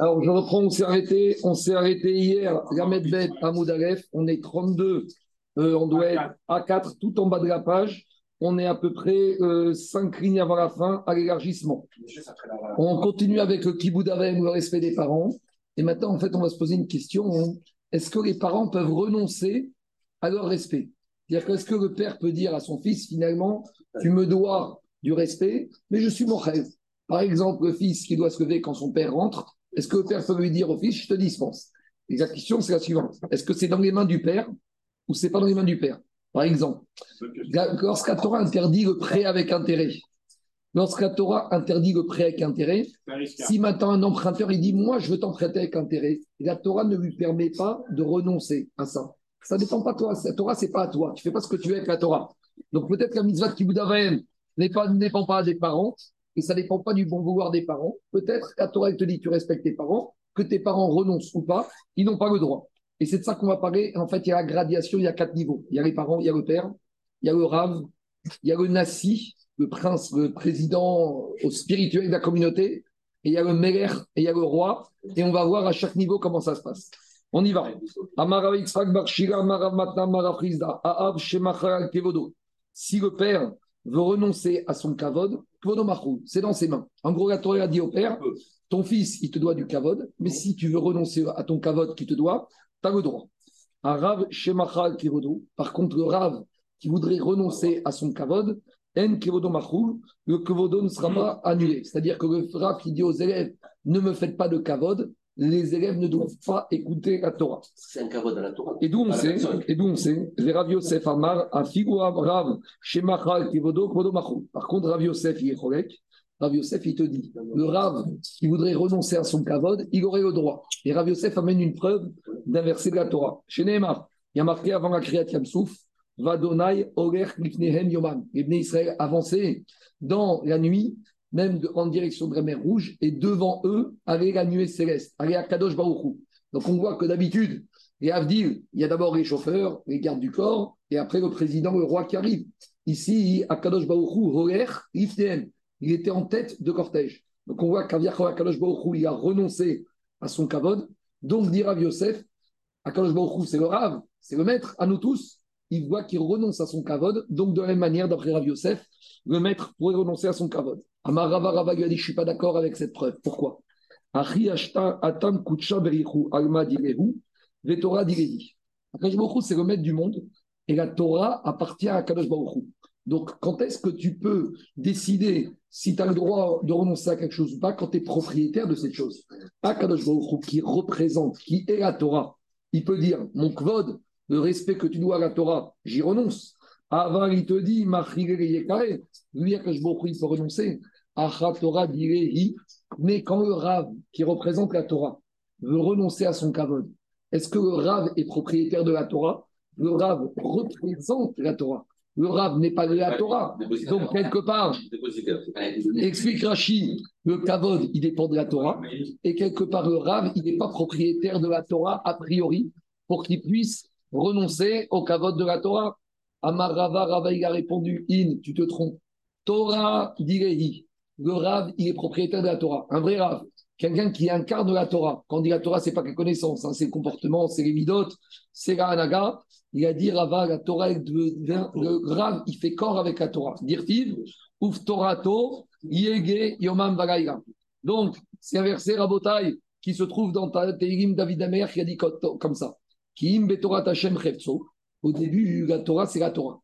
Alors, je reprends, on s'est arrêté, on s'est arrêté hier, Moudalef, on est 32, euh, on doit être à 4 tout en bas de la page, on est à peu près 5 euh, lignes avant la fin à l'élargissement. On continue avec le Kiboudavem, le respect des parents, et maintenant, en fait, on va se poser une question, est-ce que les parents peuvent renoncer à leur respect? C'est-à-dire qu'est-ce que le père peut dire à son fils, finalement, tu me dois du respect, mais je suis mon rêve? Par exemple, le fils qui doit se lever quand son père rentre, est-ce que le père peut lui dire au fils, je te dispense? Et La question, c'est la suivante. Est-ce que c'est dans les mains du père ou c'est pas dans les mains du père? Par exemple, lorsqu'à Torah interdit le prêt avec intérêt, lorsqu'à Torah interdit le prêt avec intérêt, si maintenant un emprunteur il dit moi je veux t'emprunter avec intérêt, la Torah ne lui permet pas de renoncer à ça. Ça ne dépend pas de toi. La Torah, c'est pas à toi. Tu fais pas ce que tu veux avec la Torah. Donc peut-être la mitzvah de Kibbutz ne dépend pas des parents, et ça ne dépend pas du bon vouloir des parents. Peut-être qu'à Torah, te dit tu respectes tes parents, que tes parents renoncent ou pas, ils n'ont pas le droit. Et c'est de ça qu'on va parler. En fait, il y a la gradation, il y a quatre niveaux. Il y a les parents, il y a le père, il y a le Rav, il y a le Nassi, le prince, le président spirituel de la communauté, et il y a le Meler, et il y a le roi. Et on va voir à chaque niveau comment ça se passe. On y va. Si le père veut renoncer à son kavod, c'est dans ses mains. En gros, la Torah a dit au père, ton fils, il te doit du kavod, mais si tu veux renoncer à ton kavod qui te doit, tu as le droit. Un Rav Shemachal Kivodo, par contre, le Rav qui voudrait renoncer à son kavod, En Kivodo le kavodo ne sera pas annulé. C'est-à-dire que le Rav qui dit aux élèves, ne me faites pas de kavod, les élèves ne doivent pas écouter la Torah. C'est un kavod à la Torah. Et d'où on sait, et d'où on sait, les Rav Yosef Amar, a Rav, Shemachal Kivodo, Kvodo Machou. Par contre, Rav Yosef, il est correct. Rav Yosef, il te dit, le Rav qui voudrait renoncer à son kavod, il aurait le droit. Et Rav Yosef amène une preuve d'un verset de la Torah. Chez Nehemar, il y a marqué avant la Kriyat Yamsouf, Vadonai Oler Lifnehem Yoman. Les Israël avançaient dans la nuit même en direction de la mer Rouge, et devant eux avait la nuée céleste, avait à Kadosh Baruchou. Donc on voit que d'habitude, les Avdil, il y a d'abord les chauffeurs, les gardes du corps, et après le président, le roi qui arrive. Ici, à Kadosh Baruchou, il était en tête de cortège. Donc on voit qu'Aviachor Kadosh Baruchou, il a renoncé à son kavod. Donc dit Yosef, Kadosh Baruchou, c'est le Rav, c'est le maître, à nous tous, il voit qu'il renonce à son kavod. Donc de la même manière, d'après Rav Yosef, le maître pourrait renoncer à son kavod. Amarava Rava lui a dit Je ne suis pas d'accord avec cette preuve. Pourquoi? C'est le maître du monde et la Torah appartient à Kadosh Baruch Donc, quand est-ce que tu peux décider si tu as le droit de renoncer à quelque chose ou pas quand tu es propriétaire de cette chose? Pas Kadosh Baruch qui représente, qui est la Torah. Il peut dire Mon kvod, le respect que tu dois à la Torah, j'y renonce. Avant, il te dit, lui, il peut renoncer. Torah mais quand le Rav, qui représente la Torah, veut renoncer à son kavod, est-ce que le Rav est propriétaire de la Torah? Le Rav représente la Torah. Le Rav n'est pas de la Torah. Donc, quelque part, explique Rachid, le kavod, il dépend de la Torah. Et quelque part, le Rav, il n'est pas propriétaire de la Torah a priori pour qu'il puisse renoncer au kavod de la Torah. Amar Rava, Rava, il a répondu In, tu te trompes. Torah direhi. Le Rav, il est propriétaire de la Torah. Un vrai Rav. Quelqu'un qui incarne la Torah. Quand on dit la Torah, c'est pas que connaissance, hein, c'est le comportement, c'est les midotes, c'est la hanaga. Il a dit Rava, la Torah, le Rav, il fait corps avec la Torah. Dirtiv, Uf Torato, Yege, Yomam Vagaïga. Donc, c'est un verset Rabotai qui se trouve dans Tehillim David Amer qui a dit comme ça. Au début, la Torah, c'est la Torah.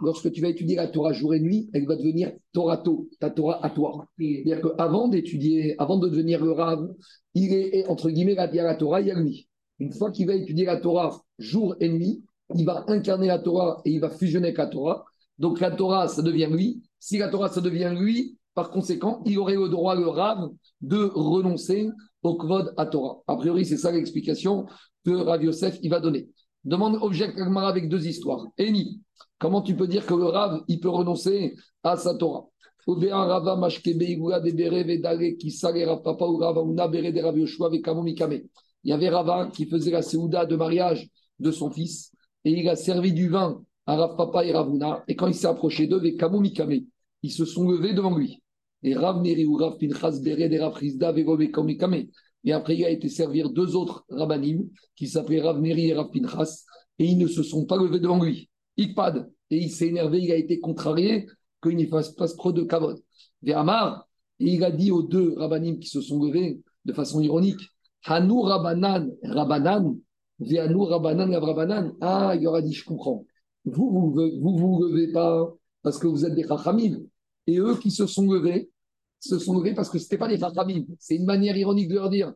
Lorsque tu vas étudier la Torah jour et nuit, elle va devenir Torato, ta Torah à toi. C'est-à-dire qu'avant d'étudier, avant de devenir le Rav, il est, entre guillemets, il y a la Torah, il y a lui. Une fois qu'il va étudier la Torah jour et nuit, il va incarner la Torah et il va fusionner avec la Torah. Donc la Torah, ça devient lui. Si la Torah, ça devient lui, par conséquent, il aurait le droit, le Rav, de renoncer au Kvod à Torah. A priori, c'est ça l'explication que Rav Yosef il va donner. Demande object Agmara avec deux histoires. Eni, comment tu peux dire que le Rav, il peut renoncer à sa Torah? Il y avait Rava qui faisait la Seouda de mariage de son fils et il a servi du vin à Rav Papa et Ravuna. Et quand il s'est approché d'eux, ils se sont levés devant lui. Et Rav Neri ou Rav Pinchas Bered et Rav Kamikame. Et après, il a été servir deux autres rabbanim qui s'appelaient Rav Neri et Rav Pinchas, et ils ne se sont pas levés devant lui. Ikpad, et il s'est énervé, il a été contrarié qu'il ne fasse pas trop de kavod. Et Amar, et il a dit aux deux rabbanim qui se sont levés de façon ironique, Hanou Rabanan, Rabanan, Veanou Rabanan, Rabanan. Ah, il aura dit, je comprends. Vous, vous vous, vous, levez pas parce que vous êtes des chachamim. Et eux qui se sont levés, se sont levés parce que ce n'était pas des chachamim. C'est une manière ironique de leur dire,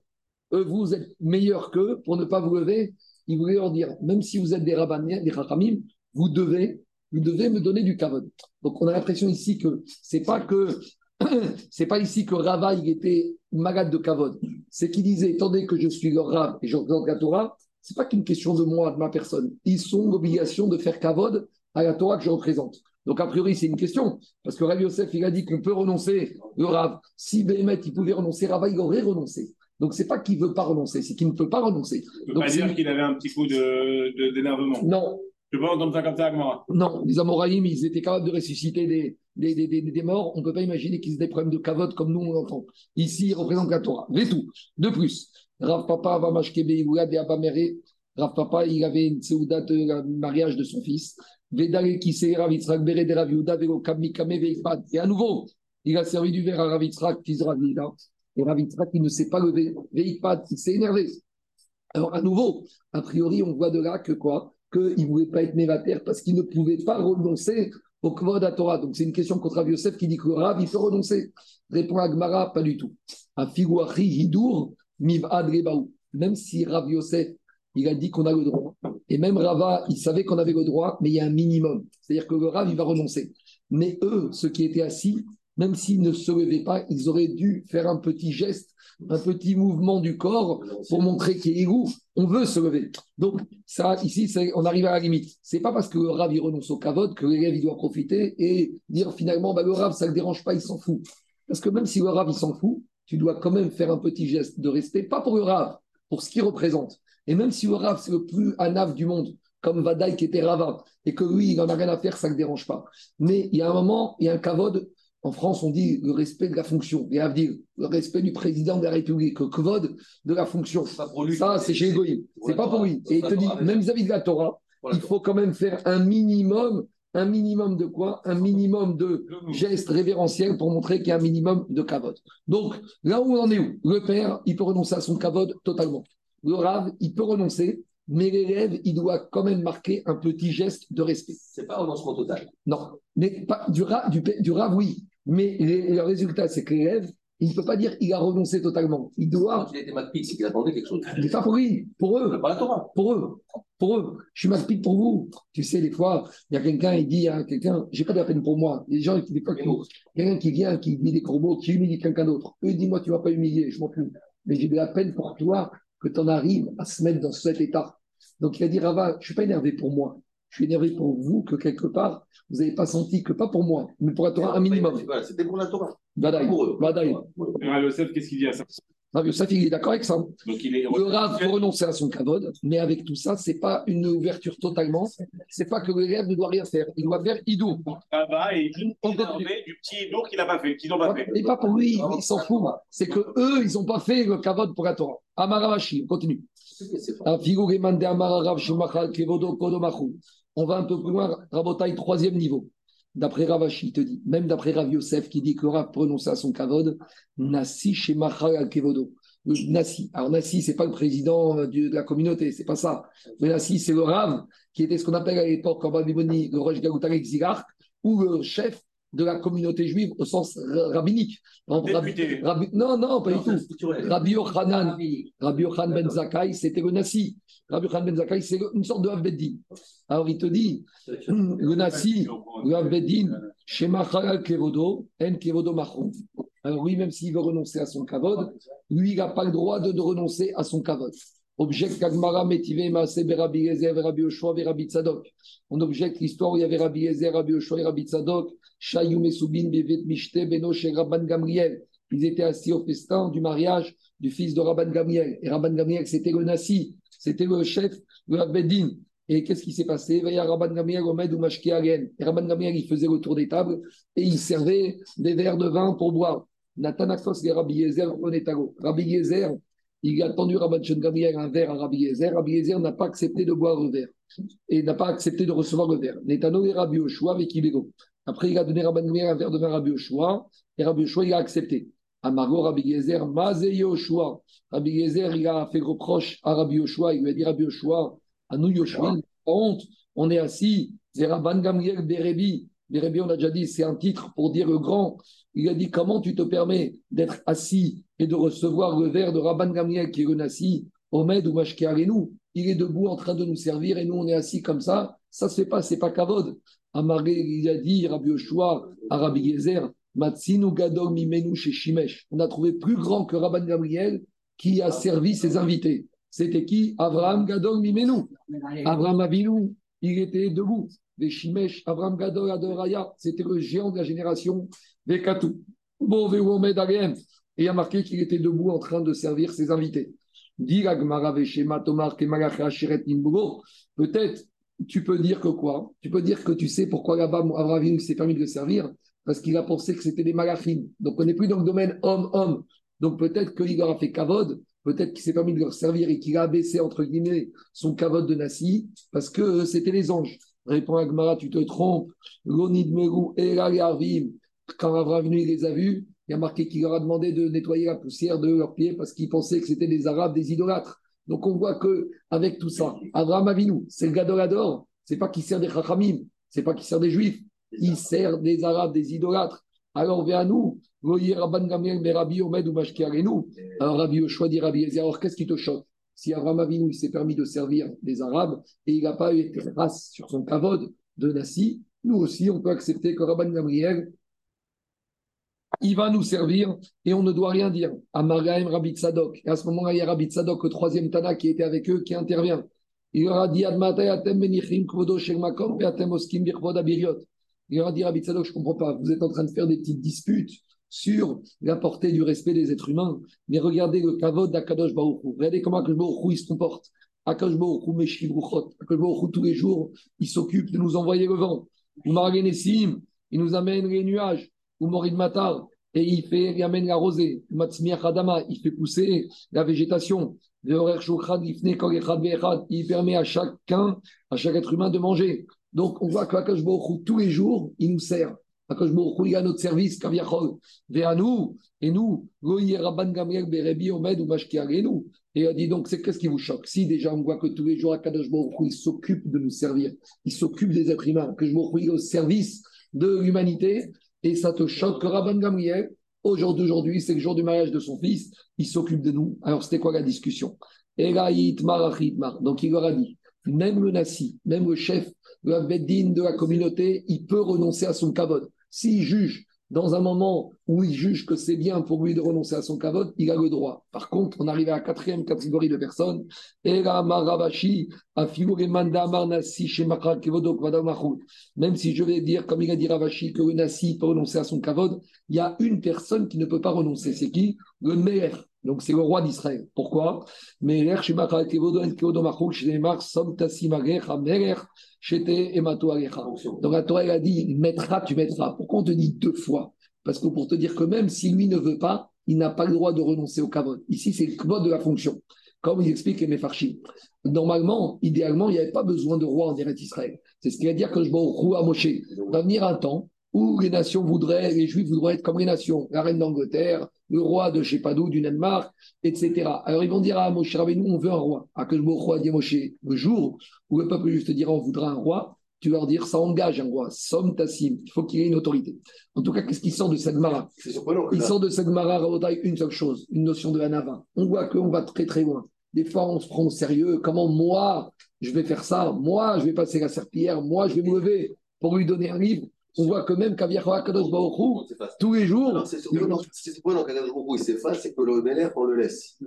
eux, vous êtes meilleurs qu'eux pour ne pas vous lever. Ils voulaient leur dire, même si vous êtes des rabbanim, des chachamim, vous devez, vous devez me donner du kavod. Donc on a l'impression ici que c'est pas que c'est pas ici que Rava il était malade de kavod. C'est qu'il disait, attendez que je suis leur Rav et je regarde la Torah, c'est pas qu'une question de moi, de ma personne. Ils ont l'obligation de faire kavod à la Torah que je représente. Donc, a priori, c'est une question. Parce que Rav Yosef, il a dit qu'on peut renoncer le Rav. Si Béhémet, il pouvait renoncer, Rava, il aurait renoncé. Donc, c'est pas qu'il ne veut pas renoncer, c'est qu'il ne peut pas renoncer. Tu ne peux pas dire qu'il avait un petit coup d'énervement. De, non. Tu peux pas entendre ça comme ça, Non, les Amoraïm, ils étaient capables de ressusciter des, des, des, des, morts. On ne peut pas imaginer qu'ils aient des problèmes de cavote comme nous, on l'entend. Ici, ils représentent la Torah. tout. De plus, Rav Papa va et Abamere. Rav Papa, il avait une séouda de mariage de son fils. Et à nouveau, il a servi du verre à Ravitzrak, fils. Et Ravitzrak, il ne s'est pas levé. Veikpad, il s'est énervé. Alors, à nouveau, a priori, on voit de là que quoi? Qu'il ne voulait pas être névateur parce qu'il ne pouvait pas renoncer au Kvod à Torah. Donc, c'est une question contre Rav Yosef qui dit que Rav, il peut renoncer. Répond Agmara, pas du tout. A Figuachi Hidur, Miv Adrebaou. Même si Rav Yosef il a dit qu'on a le droit. Et même Rava, il savait qu'on avait le droit, mais il y a un minimum. C'est-à-dire que le Rav, il va renoncer. Mais eux, ceux qui étaient assis, même s'ils ne se levaient pas, ils auraient dû faire un petit geste, un petit mouvement du corps pour montrer qu'il est goût. On veut se lever. Donc, ça, ici, on arrive à la limite. C'est pas parce que le Rav, il renonce au kavod que l'élève, il doit profiter et dire finalement, bah, le Rav, ça ne le dérange pas, il s'en fout. Parce que même si le Rav, il s'en fout, tu dois quand même faire un petit geste de respect, pas pour le Rav, pour ce qu'il représente. Et même si le Rav, c'est le plus anaf du monde, comme Vadaï qui était Rava, et que lui, il n'en a rien à faire, ça ne le dérange pas. Mais il y a un moment, il y a un kavod. En France, on dit le respect de la fonction. Et à dire le respect du président de la République, le kavod de la fonction. ça, c'est chez Egoïm. C'est pas pour lui. Et il te dit, même vis-à-vis de la Torah, il faut quand même faire un minimum un minimum de quoi? Un minimum de gestes révérentiels pour montrer qu'il y a un minimum de kavod. Donc, là où on en est où? Le père, il peut renoncer à son kavod totalement le rave, il peut renoncer, mais l'élève, il doit quand même marquer un petit geste de respect. C'est pas un renoncement total. Non, mais pas, du, rave, du, rave, oui. Mais le résultat, c'est que l'élève, il ne peut pas dire qu'il a renoncé totalement. Il doit. Quand il était Macpid, c'est qu'il attendait quelque chose. Mais pas pour lui, pour eux. Pas la Torah. Pour eux. Pour eux. Je suis Macpid pour vous. Tu sais, des fois, il y a quelqu'un, il dit à quelqu'un, j'ai pas de la peine pour moi. Les gens, qui pas quelqu'un qui vient, qui dit des gros mots, qui humilie quelqu'un d'autre. Eux, dis-moi, tu vas pas humilier, je m'en fous. Mais j'ai de la peine pour toi que tu en arrives à se mettre dans cet état. Donc il a dit Rava, je ne suis pas énervé pour moi, je suis énervé pour vous que quelque part, vous n'avez pas senti que pas pour moi, mais pour la Torah, un minimum. C'était pour la Torah. Badaï. Pour eux. Badaï. Yosef, qu'est-ce qu'il dit à ça? Rav Yosef, il est d'accord avec ça. Donc, il est... Le Rav peut renoncer à son kavod, mais avec tout ça, ce n'est pas une ouverture totalement. Ce n'est pas que l'élève ne doit rien faire. Il doit faire idou. Ah bah, et il du petit idou qu'il n'a pas fait, qu'ils n'ont pas fait. Et pas pour lui, il s'en fout. C'est que eux, ils n'ont pas fait le kavod pour la Torah. Amaravashi, on continue. On va un peu plus loin, Rabotai, troisième niveau. D'après Ravashi, il te dit, même d'après Rav Yosef qui dit que Rav prononce à son kavod, Nassi chez al Kevodo. Nassi. Alors Nassi, c'est pas le président de la communauté, c'est pas ça. Mais Nassi, c'est le Rav qui était ce qu'on appelle à l'époque en Babylone le Rosh Zigar, ou le chef de la communauté juive au sens rabbinique. Rabbi, non, non, pas du tout. Rabbi Yochanan, Rabbi Yochanan ben Zakai, c'était le Nassi. Rabbi Yochanan ben Zakai, c'est une sorte de Avbeddin. Alors il te dit, le Nassi, le Avbeddin, Shemachal Kevodo, En Kevodo Machon. Alors oui, même s'il veut renoncer à son kavod, lui, il n'a pas le droit de, de renoncer à son kavod. Objecte Kagmara Metive Maase Rabbi Yezer, Rabbi Yoshua, Rabbi Tzadok. On objecte l'histoire où il y avait Rabbi Yezer, Rabbi Yoshua et Rabbi Tzadok. Shayou Mesubin, Bevet Mishte, Beno, chez Rabban Gamriel. Ils étaient assis au festin du mariage du fils de Rabban Gamriel. Et Rabban Gamriel, c'était le Nassi, c'était le chef de la Beddin. Et qu'est-ce qui s'est passé? Il y a Rabban Gamliel, Omed ou Mashki. Et Rabban Gamliel, il faisait le tour des tables et il servait des verres de vin pour boire. Natanakos et Rabbi Yezer Onetago. Rabbi Yezer, il a tendu Rabban Shon un verre à Rabbi Yezer. Rabbi Yezer n'a pas accepté de boire le verre et n'a pas accepté de recevoir le verre. Netano et Rabbi Oshua avec Ibego. Après, il a donné Rabban Gamliel un verre de vin à Rabbi Oshua et Rabbi Oshua, il a accepté. Amargo Rabbi Yezer, Maze Yoshua. Rabbi Yezer, il a fait reproche à Rabbi Yoshua. Il lui a dit Rabbi Yoshua, à nous Yoshua, honte, on est assis. C'est Rabban Gamliel Berebi. Berebi, on a déjà dit, c'est un titre pour dire le grand. Il a dit Comment tu te permets d'être assis et de recevoir le verre de Rabban Gamliel qui est le Nassi, Omed ou nous Il est debout en train de nous servir et nous on est assis comme ça. Ça se fait pas, c'est pas Kavod. Amaré, il a dit Rabbi Yoshua à Rabbi Yezer Matsinu Gadol Mimenu chez Shimesh. On a trouvé plus grand que Rabban Gabriel qui a servi ses invités. C'était qui? Abraham Gadol Mimenu. Abraham Avinu, il était debout. Les Shimesh, Abraham Gadol Adoraya, c'était le géant de la génération Vekatu. Bon, Et il a marqué qu'il était debout en train de servir ses invités. Peut-être tu peux dire que quoi? Tu peux dire que tu sais pourquoi là-bas Abraham Avinu s'est permis de le servir? Parce qu'il a pensé que c'était des malachim. Donc on n'est plus dans le domaine homme-homme. Donc peut-être qu'il leur a fait kavod, peut-être qu'il s'est permis de leur servir et qu'il a abaissé, entre guillemets, son kavod de Nassi, parce que euh, c'était les anges. Répond Agmara, tu te trompes. L'onid Merou et quand Abraham venu, il les a vus, il a marqué qu'il leur a demandé de nettoyer la poussière de leurs pieds parce qu'il pensait que c'était des Arabes, des idolâtres. Donc on voit que avec tout ça, Abraham Avinu, c'est le gadolador, c'est pas qu'il sert des chachamim, c'est pas qu'il sert des juifs, il sert des Arabes, des idolâtres. Alors, vers nous, voyez Rabban Gamliel, mais Rabbi Omed ou. Alors, Rabbi Yoshua dit Rabbi alors qu'est-ce qui te choque? Si Abraham Avinu s'est permis de servir des Arabes et il n'a pas eu grâce sur son kavod de Nassi, nous aussi, on peut accepter que Rabban Gamliel, il va nous servir et on ne doit rien dire. Amaraim Rabbi Tzadok. Et à ce moment-là, il y a Rabbi Tzadok, le troisième Tana qui était avec eux, qui intervient. Il leur a dit. Il va dire à je ne comprends pas, vous êtes en train de faire des petites disputes sur la portée du respect des êtres humains, mais regardez le kavod d'Akadosh Baruch Regardez comment Akadosh Baruch il se comporte. Akadosh Baruch. Akadosh tous les jours, il s'occupe de nous envoyer le vent. Umargenesim, il nous amène les nuages. Umorid Matar, et il, fait, il amène la rosée. Matzmiach Adama, il fait pousser la végétation. Il permet à chacun, à chaque être humain de manger. Donc, on voit qu'Akash Baruch tous les jours, il nous sert. Il a notre service, Kaviachol. Vers nous, et nous, Rabban Gamriel Berebi Omed ou nous. Et il dit donc, c'est qu'est-ce qui vous choque? Si déjà on voit que tous les jours, Akash Baruch il s'occupe de nous servir, il s'occupe des êtres humains, que je est au service de l'humanité, et ça te choque que Rabban Gamriel, aujourd'hui, aujourd'hui, c'est le jour du mariage de son fils, il s'occupe de nous. Alors, c'était quoi la discussion? Donc, il leur a dit, même le Nassi, même le chef de la de la communauté, il peut renoncer à son kavod. S'il juge dans un moment où il juge que c'est bien pour lui de renoncer à son kavod, il a le droit. Par contre, on arrive à la quatrième catégorie de personnes. Même si je vais dire, comme il a dit Ravashi, que le Nassi peut renoncer à son kavod, il y a une personne qui ne peut pas renoncer. C'est qui? Le maire. Donc c'est le roi d'Israël. Pourquoi? Donc la Torah elle a dit mettra, tu mettras. Pourquoi on te dit deux fois? Parce que pour te dire que même si lui ne veut pas, il n'a pas le droit de renoncer au kavod. Ici, c'est le kavod de la fonction. Comme il explique les Mefarchim. Normalement, idéalement, il n'y avait pas besoin de roi en direct Israël. C'est ce qu'il va dire que je vais au à Moshe. Va venir un temps où les nations voudraient, les juifs voudraient être comme les nations, la reine d'Angleterre, le roi de je sais pas d'où, du Danemark, etc. Alors ils vont dire à Moshe Rabbeinu, on veut un roi. À que le roi dit Moshe, le jour où le peuple juste dira on voudra un roi, tu vas leur dire ça engage un roi, somme tassim, il faut qu'il ait une autorité. En tout cas, qu'est-ce qui sort de cette mara? Il sort de cette mara, une seule chose, une notion de Hanava. On voit qu'on va très très loin. Des fois, on se prend au sérieux. Comment moi, je vais faire ça? Moi, je vais passer la serpillière. Moi, je vais me lever pour lui donner un livre on voit que même Kaviachoa Kadosh Baruchou, tous les jours. C'est surprenant qu'Akadosh Baruchou il s'efface, c'est que le Meler, on le laisse.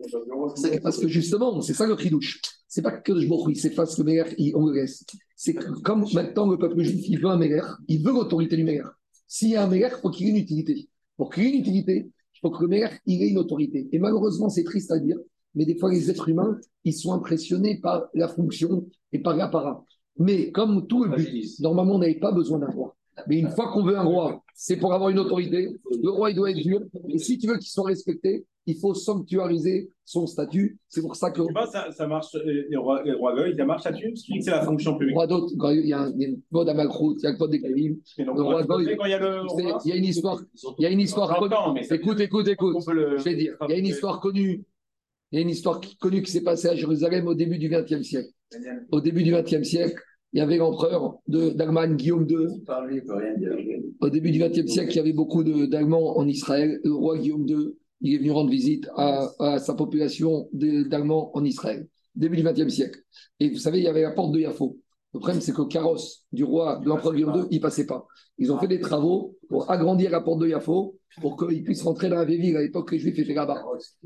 Parce que justement, c'est ça le tridouche. C'est pas que Kadosh il s'efface, le Meler, on le laisse. C'est comme maintenant le peuple juif, il veut un Meler, il veut l'autorité du Meler. S'il y a un Meler, il faut qu'il ait une utilité. Pour qu'il ait une utilité, il faut que le Meler, il ait une autorité. Et malheureusement, c'est triste à dire, Mais des fois, les êtres humains, ils sont impressionnés par la fonction et par l'apparat. Mais comme tout le but, normalement, on n'avait pas besoin d'un roi. Mais une fois qu'on veut un roi, c'est pour avoir une autorité. Le roi, il doit être dur. Et si tu veux qu'il soit respecté, il faut sanctuariser son statut. C'est pour ça que. Tu vois, ça, ça marche, euh, les rois, les rois ça marche là-dessus? Parce que c'est la fonction publique. Roi d'autres, quand il y a un- mode à Malchrout, il y a le code des Kalim. Le roi quand Goy, il y a le c'est- roi, il y a une histoire. Il y a une histoire connue. Mais Écoute, écoute, écoute. le- Je vais dire, il y a une histoire connue. Il y a une histoire connue qui s'est passée à Jérusalem au début du XXe siècle. Au début du XXe siècle, il y avait l'empereur d'Allemagne, Guillaume II. Au début du XXe siècle, il y avait beaucoup d'Allemands en Israël. Le roi Guillaume II, il est venu rendre visite à, à sa population d'Allemands en Israël. Début du XXe siècle. Et vous savez, il y avait la porte de Yafo. Le problème, c'est que le carrosse du roi, de l'empereur Guillaume II, il passait pas. Ils ont fait des travaux pour agrandir la porte de Yafo pour qu'il puisse rentrer dans la vieille ville. À l'époque, les Juifs étaient là-bas.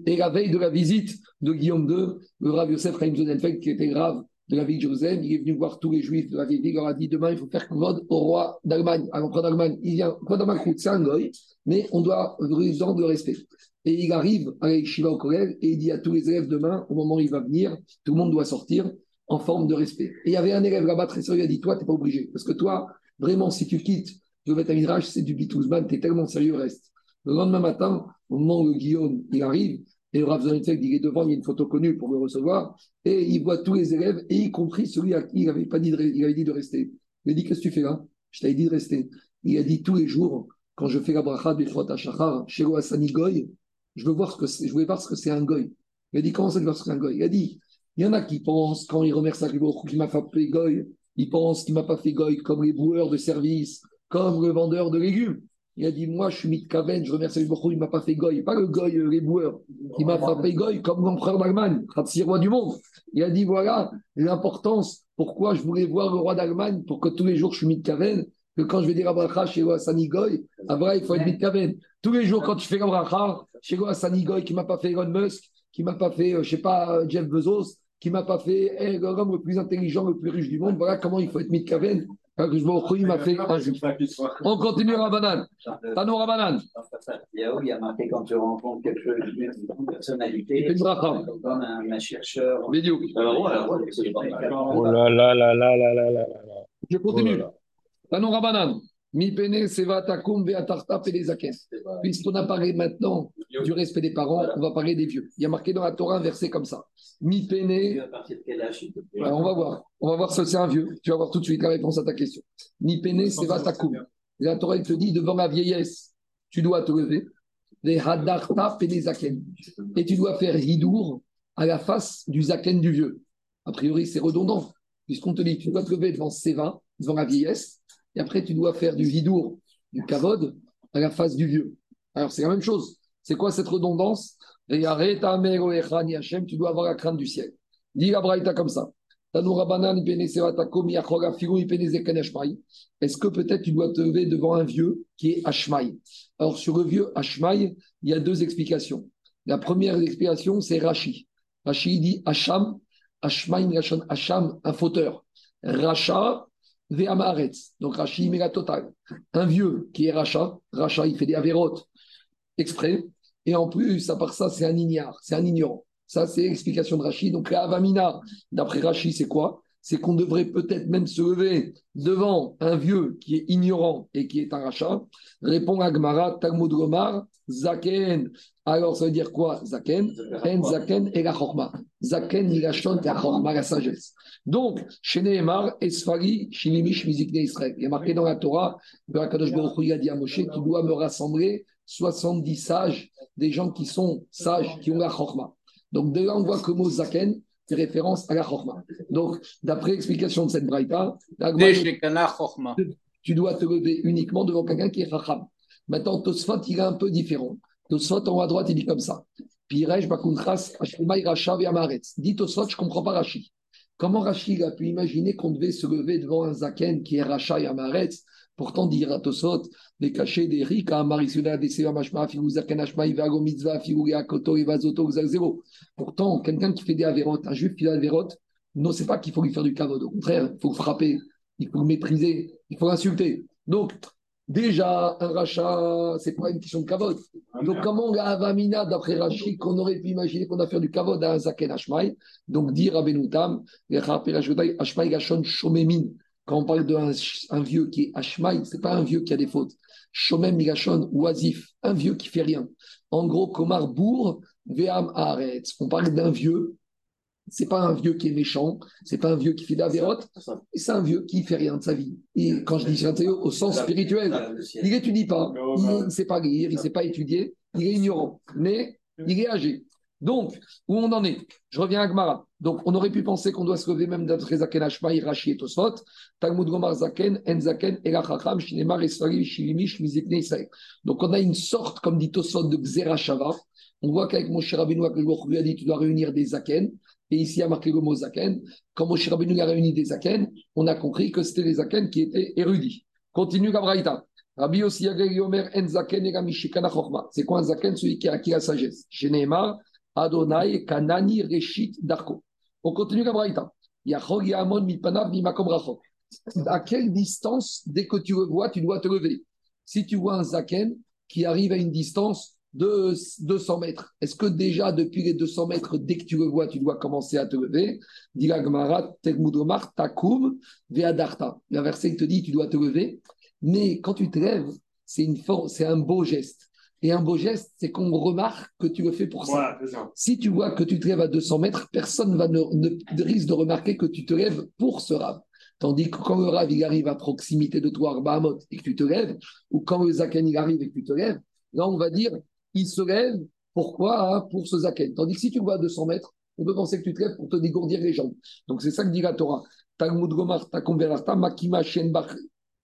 Et la veille de la visite de Guillaume II, le Rav Yosef Chaim Sonnenfeld, qui était grave de la ville de Jérusalem, il est venu voir tous les Juifs de la ville, il leur a dit demain, il faut faire kavod au roi d'Allemagne, à l'empereur d'Allemagne. Il vient, pas dans ma croûte, c'est un goy, mais on doit lui rendre le respect. Et il arrive à la yeshiva au collège et il dit à tous les élèves demain, au moment où il va venir, tout le monde doit sortir en forme de respect. Et il y avait un élève là-bas très sérieux, il a dit Toi, tu n'es pas obligé. Parce que toi, vraiment, si tu quittes le Beth Midrash, c'est du bitouzman, tu es tellement sérieux, reste. Le lendemain matin, au moment où Guillaume il arrive, et Rav Zonetfeld, il est devant, il y a une photo connue pour le recevoir, et il voit tous les élèves, et y compris celui à qui il avait, pas dit, de, il avait dit de rester. Il a dit Qu'est-ce que tu fais là? Je t'avais dit de rester. Il a dit Tous les jours, quand je fais la bracha de Hashachar, chez Goy, je veux voir ce que c'est, je voulais voir ce que c'est un Goy. Il a dit Comment ça, veux voir ce que c'est un Goy? Il a dit il y en a qui pensent, quand ils remercient Akadosh qui m'a fait goy, ils pensent qu'il m'a pas fait goy comme les boueurs de service, comme le vendeur de légumes. Il a dit, moi, je suis Mitkaven, je remercie Akadosh il m'a pas fait goy. Pas le goy, euh, les boueurs. Il m'a fait goy comme l'empereur d'Allemagne, Khatsi, roi du monde. Il a dit, voilà l'importance, pourquoi je voulais voir le roi d'Allemagne, pour que tous les jours je suis Mitkaven, que quand je vais dire Abracha chez Sani Goy, après, il faut être Mitkaven. Tous les jours, quand tu fais Abracha chez Sani Goy, qui m'a pas fait Elon Musk, qui m'a pas fait, euh, je sais pas, euh, Jeff Bezos, qui m'a pas fait eh, l'homme le plus intelligent, le plus riche du monde. Voilà comment il faut être Mitkaven. Il m'a fait un. On continue Rabanan. Tano Rabanan. Yahoo, il y a marqué quand tu rencontres quelque chose, une personnalité, une bracha. comme un, chercheur. Oh là là là là là là là là. Je continue. Oh. Tano Rabanan. Mi pene seva takum ve'atarta pelezaken. Puisqu'on a parlé maintenant du respect des parents, on va parler des vieux. Il y a marqué dans la Torah un verset comme ça. Mi pene on va voir. On va voir si c'est un vieux. Tu vas voir tout de suite la réponse à ta question. Ni pene, c'est vatakoum. La Torah elle te dit devant la vieillesse, tu dois te lever. Et tu dois faire hidour à la face du zaken du vieux. A priori, c'est redondant, puisqu'on te dit tu dois te lever devant Seva, devant la vieillesse, et après tu dois faire du hidour, du kavod, à la face du vieux. Alors c'est la même chose. C'est quoi cette redondance? Hachem, tu dois avoir la crainte du ciel. Dis la Braïta comme ça. Est-ce que peut-être tu dois te lever devant un vieux qui est Hashmaï? Alors, sur le vieux Hashmaï, il y a deux explications. La première explication, c'est Rashi. Rashi dit Hasham, Hashmaï, Hasham, un fauteur. Racha. Donc, Rashi il met la totale. Un vieux qui est Racha, Racha, il fait des avérotes exprès. Et en plus, à part ça, c'est un ignare, c'est un ignorant. Ça, c'est l'explication de Rashi. Donc, la Avamina, d'après Rashi, c'est quoi? C'est qu'on devrait peut-être même se lever devant un vieux qui est ignorant et qui est un rachat. Répond Agmara, Talmud Gomar, Zaken. Alors, ça veut dire quoi Zaken? En Zaken et la Chorma. Zaken, il achonne la Chorma, la sagesse. Donc, chez Nehemar, Esfari, Shilimish, Mizikne Israël. Il y a marqué dans la Torah, que Akadosh Baruch Hu, a dit à Moshe, tu dois me rassembler 70 sages, des gens qui sont sages, qui ont la Chorma. Donc, de là, on voit que le mot Zaken fait référence à la Chorma. Donc, d'après l'explication de cette braïta, tu dois te lever uniquement devant quelqu'un qui est Chacham. Maintenant, Tosfot, il est un peu différent. Tosfot, en haut à droite, il dit comme ça. Pirej, Bakuntras, Hashemai, Racha, Amaretz. Dit Tosfot, je ne comprends pas Rashi. Comment Rashi a pu imaginer qu'on devait se lever devant un Zaken qui est Racha et Amaretz Pourtant, dit Tosfot, des cachets des riques, à Marisula, des Seva, Mashma, Figou, Zaken, Hashma, Ivago, Mitzvah, Figou, Yakoto, Ivazoto, Zéro. Pourtant, quelqu'un qui fait des avérotes, un juif qui fait des avérotes, non, c'est pas qu'il faut lui faire du kavod. Au contraire, il faut frapper, il faut le mépriser, il faut l'insulter. Donc, Déjà, un rachat, c'est pas une question de kavod. Donc, comment la avamina, d'après Rachid, qu'on aurait pu imaginer qu'on a fait du kavod à un zaken Donc, dire à Benoutam, Ashmaï Gashon Shomemin, quand on parle d'un un vieux qui est Ashmaï, c'est pas un vieux qui a des fautes. Shomem Migashon, oisif, un vieux qui fait rien. En gros, Komar Bour, Veam Haaretz. On parle d'un vieux c'est pas un vieux qui est méchant, c'est pas un vieux qui fait d'avérote, c'est un vieux qui fait rien de sa vie. Et quand je dis c'est au sens spirituel, il n'étudie pas, il ne sait pas lire, il ne sait pas étudier, il est ignorant, mais il est âgé. Donc, où on en est? Je reviens à Gmara. Donc, on aurait pu penser qu'on doit se lever même d'être Zaken Ashmaï, Rashi et Tosfot, Talmud Gomar Zaken, En Zaken, Elachacham, Shinemar, Esfari, Shilimish, Mizikne, Israël. Donc, on a une sorte, comme dit Tosfot, de Xerashava. On voit qu'avec mon cher Rabbeinu, que tu dois réunir des Zaken. Et ici, il y a marqué le mot Zaken. Quand Moshe Rabbeinu a réuni des Zaken, on a compris que c'était les Zaken qui étaient érudits. Continue Gabraïta. Rabbi aussi Omer En Zaken C'est quoi un Zaken? Celui qui a acquis la sagesse. Sheneemar, Adonai, Kanani, Reshit, Darko. On continue Gabraïta. Yachog Yamon, Mipanav, Mimakom Rachok. À quelle distance, dès que tu le vois, tu dois te lever? Si tu vois un Zaken qui arrive à une distance de 200 mètres. Est-ce que déjà, depuis les 200 mètres, dès que tu le vois, tu dois commencer à te lever? Takum, Veadarta. La verset te dit, tu dois te lever. Mais quand tu te lèves, c'est un beau geste. Et un beau geste, c'est qu'on remarque que tu le fais pour ça. Si tu vois que tu te lèves à 200 mètres, personne va ne, ne, risque de remarquer que tu te lèves pour ce rave. Tandis que quand le rave il arrive à proximité de toi, Bahamot, et que tu te lèves, ou quand le zaken il arrive et que tu te lèves, là on va dire il se lève. Pourquoi hein, Pour ce zaken. Tandis que si tu vas à 200 mètres, on peut penser que tu te lèves pour te dégourdir les jambes. Donc c'est ça que dit la Torah. Talmud Gomar, Makima, Shenbach,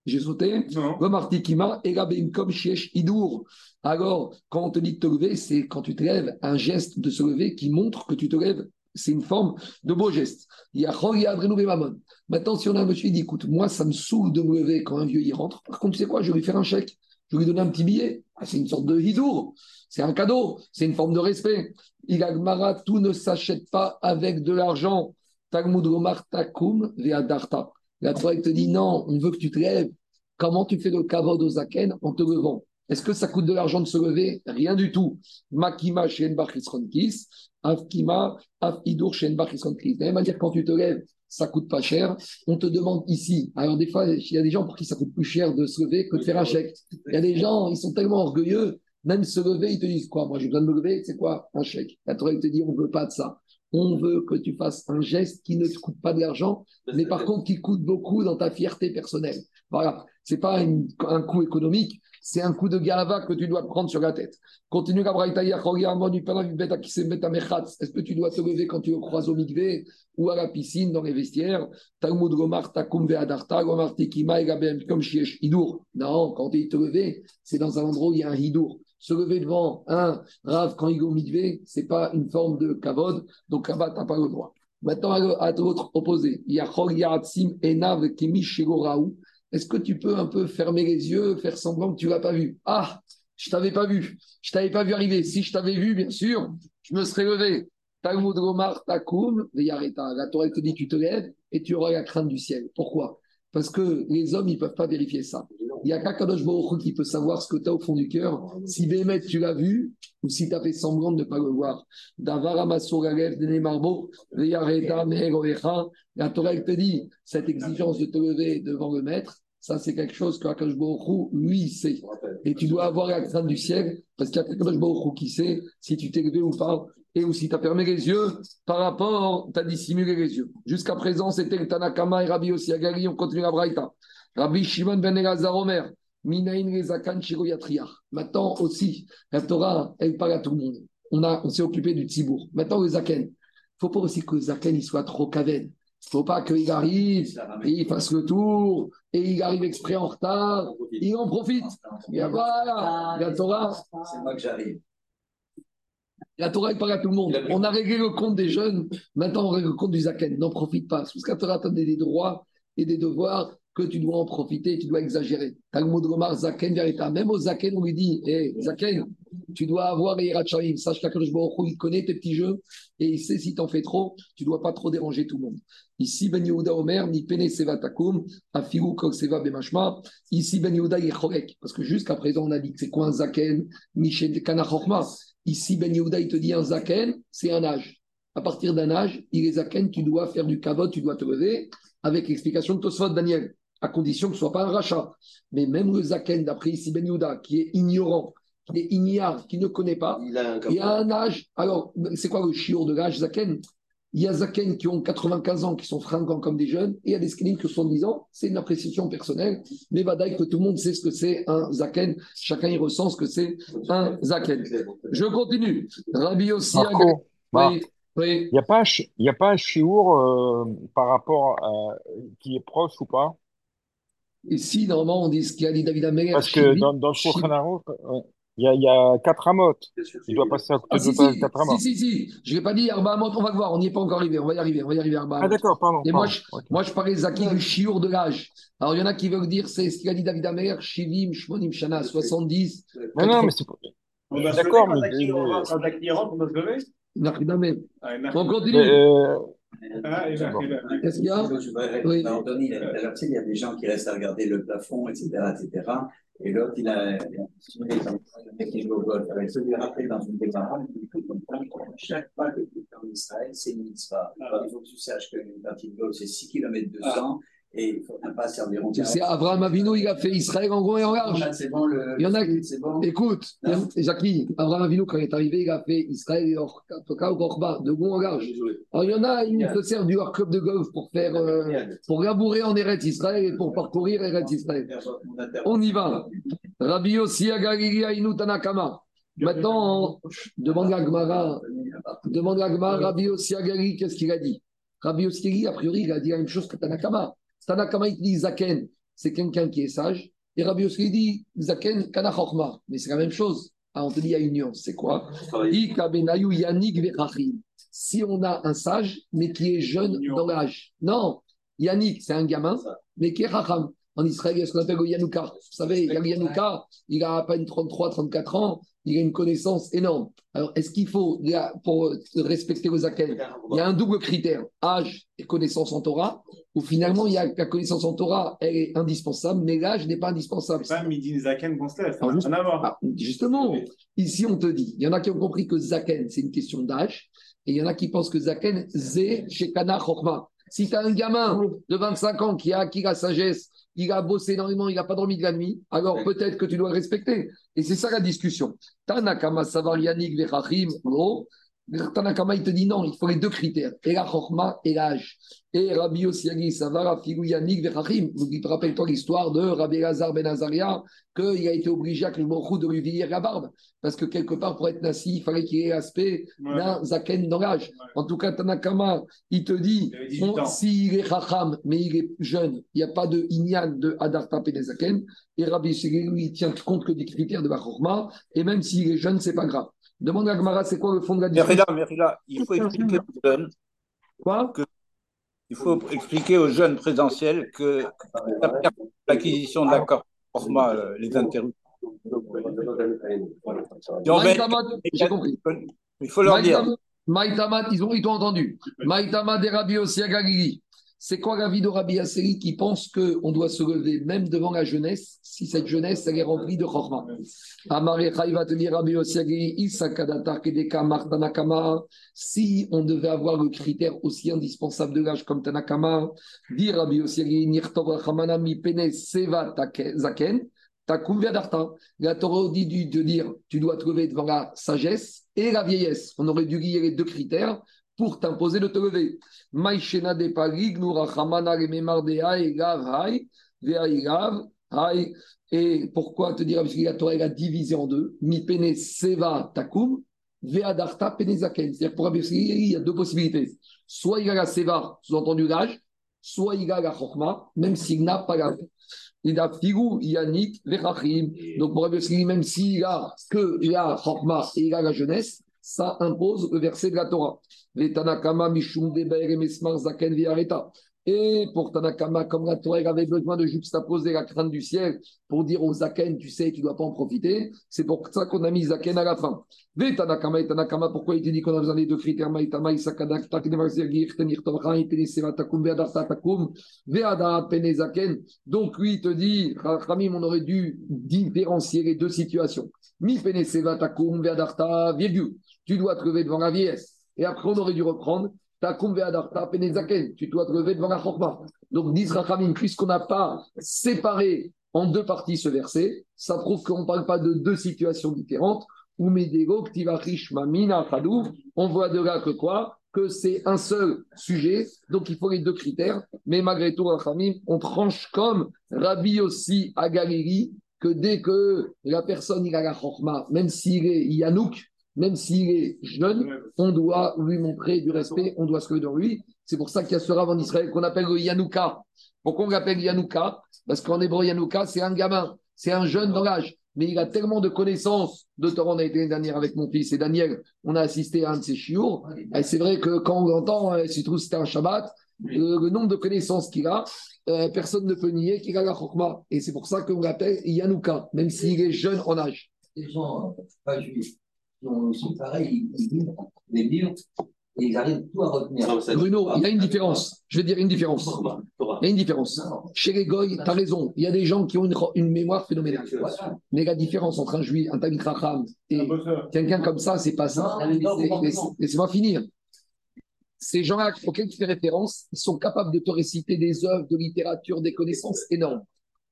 j'ai sauté. Gomartikima, Erabim, Kom, Shiesh, Idour. Alors, quand on te dit de te lever, c'est quand tu te lèves, un geste de se lever qui montre que tu te lèves. C'est une forme de beau geste. Il y a Maintenant, si on a un monsieur qui dit écoute, moi, ça me saoule de me lever quand un vieux y rentre. Par contre, tu sais quoi, je vais lui faire un chèque. Je vais lui donner un petit billet. Ah, c'est une sorte de hidour. C'est un cadeau. C'est une forme de respect. Ilagmara, tout ne s'achète pas avec de l'argent. Romar Takum Veadarta. La Torah te dit non, on veut que tu te lèves. Comment tu fais le kavod au zaken en te levant? Est-ce que ça coûte de l'argent de se lever? Rien du tout. Makima Shen Bachisronkis, Afkima, Afidur Shen Bachisronkis. De la même manière, quand tu te lèves, ça coûte pas cher. On te demande ici. Alors, des fois, il y a des gens pour qui ça coûte plus cher de se lever que de faire un chèque. Il y a des gens, ils sont tellement orgueilleux, même se lever, ils te disent quoi? Moi, j'ai besoin de me lever, c'est quoi? Un chèque. La Torah te dit on ne veut pas de ça. On veut que tu fasses un geste qui ne te coûte pas de l'argent, mais par contre qui coûte beaucoup dans ta fierté personnelle. Voilà. C'est pas un coût économique, c'est un coup de gava que tu dois prendre sur la tête. Continue la Est-ce que tu dois te lever quand tu croises au mikvé ou à la piscine dans les vestiaires? Talmud Gomar Takum Ve'adarta Gomar Tikima comme Shiesh Hidour. Non, quand tu te lever, c'est dans un endroit où il y a un Hidour. Se lever devant un Rav quand il est au mikvé, ce n'est pas une forme de kavod, donc là-bas, tu n'as pas le droit. Maintenant, à l'autre opposé, Enav Kemi Shegoraou. Est-ce que tu peux un peu fermer les yeux, faire semblant que tu ne l'as pas vu? Ah, je ne t'avais pas vu. Je ne t'avais pas vu arriver. Si je t'avais vu, bien sûr, je me serais levé. Talmud Gomar Takum, La Torah te dit tu te lèves et tu auras la crainte du ciel. Pourquoi? Parce que les hommes, ils ne peuvent pas vérifier ça. Il n'y a qu'un Kadosh qui peut savoir ce que tu as au fond du cœur. Si Bémet, tu l'as vu, ou si tu as fait semblant de ne pas le voir. La Torah te dit, cette exigence de te lever devant le maître, ça, c'est quelque chose que Akash lui, sait. Et tu dois avoir la crainte du ciel, parce qu'il y a Akash Baruch qui sait si tu t'es levé ou pas, et aussi tu as fermé les yeux par rapport, tu as dissimulé les yeux. Jusqu'à présent, c'était le Tanakama et Rabbi aussi Agali, on continue la Braïta. Rabbi Shimon ben Elazar Omer, Minaïn Rezakan Maintenant aussi, la Torah, elle parle à tout le monde. On, a, on s'est occupé du Tzibour. Maintenant, le Zaken. Il ne faut pas aussi que le Zaken il soit trop cavène. Il ne faut pas qu'il arrive et il fasse le tour et il arrive exprès en retard. Il en profite. Et voilà, la Torah. C'est moi que j'arrive. La Torah, il parle à tout le monde. On a réglé le compte des jeunes. Maintenant, on règle le compte du Zaken. N'en profite pas. Parce que la Torah donne des droits et des devoirs que tu dois en profiter, tu dois exagérer. Talmud Gomar, Zaken, Verita. Même au Zaken, on lui dit Hé, Zaken, tu dois avoir les Hirachayim. Sache qu'Akadosh Baruch il connaît tes petits jeux et il sait si tu en fais trop, tu dois pas trop déranger tout le monde. Ici, Ben Yehuda Omer, ni Pene Seva Takum, Kol Seva Bemashma. Ici, Ben Yehuda, il est chorek. Parce que jusqu'à présent, on a dit que c'est quoi un Zaken, Michel Kana Chorma. Ici, Ben Yehuda, il te dit un Zaken, c'est un âge. À partir d'un âge, il est Zaken, tu dois faire du kavod, tu dois te lever, avec l'explication de Tosfot Daniel, à condition que ce ne soit pas un rachat. Mais même le Zaken, d'après ici Ben Yehuda, qui est ignorant, qui est ignare, qui ne connaît pas, Il a un il y a un âge. Alors, c'est quoi le chiot de l'âge Zaken? Il y a Zaken qui ont 95 ans, qui sont fringants comme des jeunes, et il y a des skinnies qui ont 70 ans. C'est une appréciation personnelle. Mais Vadaï, que tout le monde sait ce que c'est un Zaken. Chacun y ressent ce que c'est un Zaken. Je continue. Rabbi aussi. Marco, Marc, Oui, oui. il n'y a pas y a pas un chiour euh, par rapport à qui est proche ou pas? Et si, normalement, on dit ce qu'il a dit David Améler, Parce que dans, dans le Shulchan ouais, il y a, il y a quatre amotes. Il doit passer à côté Ah, de si, pas- si, quatre si, amotes. si, si, je ne l'ai pas dit, Arba Amot, on va le voir, on n'y est pas encore arrivé, on va y arriver, on va y arriver, Arba Ah, d'accord, pardon. Et moi, je, Ok. moi, je parlais Zaki du chiour de l'âge. Alors, il y en a qui veulent dire, c'est ce qu'il a dit David Amer, Shivim, Shmonim, Shana, 70. Non, non, mais c'est pas- D'accord, mais- quand Zaki rentre, on doit se lever On continue. euh, Ah, Qu'est-ce qu'il y a Oui. Anthony, il a il y a des gens qui restent à regarder le plafond, etc., etc. Et l'autre, il a, comme le mec qui joue au golf. Alors, il se lui a rappelé dans une déclaration, il dit, frère, chaque pas que tu fais en Israël, c'est une mitzvah. Il faut que tu saches qu'une partie de golf, c'est 6 km 200 et il faut un pas servir environ C'est Abraham Avinu, il a fait Israël en gros et en large. C'est bon, le, Il y en a c'est bon. Écoute, Jacqueline, Abraham Avinu, quand il est arrivé, il a fait Israël et Orka ou Orba, de bon en large. Alors, il y en a, ils se servent du club de golf pour faire, euh, pour labourer en Eretz Israël et pour parcourir Eretz Israël. On y va. Rabbi Yossi Agalili Ainu Tanakama. Maintenant, on demande à Gmara, demande à Gmara, Rabbi Yossi Agalili, qu'est-ce qu'il a dit? Rabbi Yossi a priori, il a dit la même chose que Tanakama. Tanakama, il dit Zaken, c'est quelqu'un qui est sage. Et Rabbi Yossi dit Zaken Kana. Mais c'est la même chose. Ah, on te dit, il y a une nuance. C'est quoi? Si on a un sage, mais qui est jeune dans l'âge. Non, Yannick, c'est un gamin, mais qui est racham. En Israël, il y a ce qu'on appelle le Yanouka. Vous savez, le Yanouka, il a à peine 33, 34 ans, il a une connaissance énorme. Alors, est-ce qu'il faut, là, pour respecter le Zaken, il y a un double critère, âge et connaissance en Torah, où finalement, il y a la connaissance en Torah, elle est indispensable, mais l'âge n'est pas indispensable. C'est pas Midi Zaken qu'on se lève. Alors, juste- Ça n'a rien à voir. Ah, justement, ici on te dit, il y en a qui ont compris que Zaken, c'est une question d'âge, et il y en a qui pensent que Zaken, c'est chez Kana Chokma. Si tu as un gamin de 25 ans qui a acquis la sagesse, il a bossé énormément, il n'a pas dormi de la nuit, alors peut-être que tu dois le respecter. Et c'est ça la discussion. Tanakama Savarianik Vechachim, gros. Tanakama, il te dit non, il faut les deux critères, et la Chokma et l'âge. Et Rabbi Yossi Savara Figou Yannik Vechachim. Rappelle-toi l'histoire de Rabbi Lazar Ben Azaria, qu'il a été obligé à Hu de lui vieillir la barbe. Parce que quelque part, pour être Nassi, il fallait qu'il ait l'aspect d'un Zaken dans l'âge. Ouais. En tout cas, Tanakama, il te dit, Il avait 18 on- ans. s'il est Chacham, mais il est jeune, il n'y a pas de Inyan de Adarta Zaken. Et Rabbi Shigeri, lui, il tient compte que des critères de la Chorma. Et même s'il est jeune, c'est pas grave. Demande à Gmara, c'est quoi le fond de la discussion il faut expliquer aux jeunes, Quoi il faut expliquer aux jeunes présentiels que l'acquisition de l'accord format euh, les Maïtamat, j'ai compris. il faut leur dire. Maïtamat, ils ont, ils entendu. Maïtamat des Rabbi aussi à Galili. C'est quoi l'avis de Rabbi Asseri qui pense qu'on doit se lever même devant la jeunesse si cette jeunesse est remplie de chorma? Va te dire Rabbi. Si on devait avoir le critère aussi indispensable de l'âge comme Tanakama, dit Rabbi Galili, Nirtov mi pene seva zaken. La Torah dit de dire tu dois te lever devant la sagesse et la vieillesse. On aurait dû lier les deux critères pour t'imposer de te lever. De Parig, Nourachamana, Haï. Et pourquoi te dire Parce que la Torah elle a divisé en deux. Mi pene seva takum, veadarta pene zaken. C'est-à-dire pour Rabbi il y a deux possibilités. Soit il a la seva, sous-entendu l'âge, soit il a la chokma, même s'il n'a pas la il a figou, yannick, vechachim. Donc, pour Rabbi même s'il a que la chokma et il a la jeunesse, ça impose le verset de la Torah. Vetanakama mishum deber mesmar zaken viareta. Et pour Tanakama, comme la Torah avait besoin de juxtaposer la crainte du ciel pour dire aux Zaken, tu sais, tu ne dois pas en profiter, c'est pour ça qu'on a mis Zaken à la fin. Ve Tanakama et Tanakama, pourquoi il te dit qu'on a besoin des deux critères Maïtama, Isakadak, Taknevarzirgir, Tenir Torah, Teneseva Takum, Veadarta Takum, Veadarat Pene Zaken. Donc lui, il te dit, Ramim, on aurait dû différencier les deux situations. Mi Peneseva Takum, Veadarta, virgule. Tu dois te lever devant la vieillesse. Et après, on aurait dû reprendre tu dois te lever devant la chorma. Donc, Rachamim, puisqu'on n'a pas séparé en deux parties ce verset, ça prouve qu'on ne parle pas de deux situations différentes. On voit de là que quoi? Que c'est un seul sujet, donc il faut les deux critères. Mais malgré tout, Rachamim, on tranche comme Rabbi aussi à Galilée, que dès que la personne il la chorma, même s'il est Yanouk, même s'il est jeune, on doit lui montrer du respect, on doit se lever dans lui. C'est pour ça qu'il y a ce rave en Israël qu'on appelle le Yanouka. Pourquoi on l'appelle Yanouka? Parce qu'en hébreu, Yanouka, c'est un gamin, c'est un jeune dans l'âge. Mais il a tellement de connaissances. De Torah, on a été l'année dernière avec mon fils et Daniel, on a assisté à un de ses chiours. Et c'est vrai que quand on l'entend, euh, si trouve c'était un Shabbat, le, nombre de connaissances qu'il a, euh, personne ne peut nier qu'il a la chokma. Et c'est pour ça qu'on l'appelle Yanouka, même s'il est jeune en âge. Les gens pas juifs sont pareils, ils lisent des livres et ils arrivent tout à retenir. Bruno, il y a une différence. Je vais dire une différence. Il y a une différence. Chez les Goy, tu as raison. Il y a des gens qui ont une, mémoire phénoménale. Mais la différence entre un juif, un Racham et quelqu'un comme ça, c'est pas ça. Laissez-moi finir. Ces gens-là auxquels tu fais référence, ils sont capables de te réciter des œuvres de littérature, des connaissances énormes.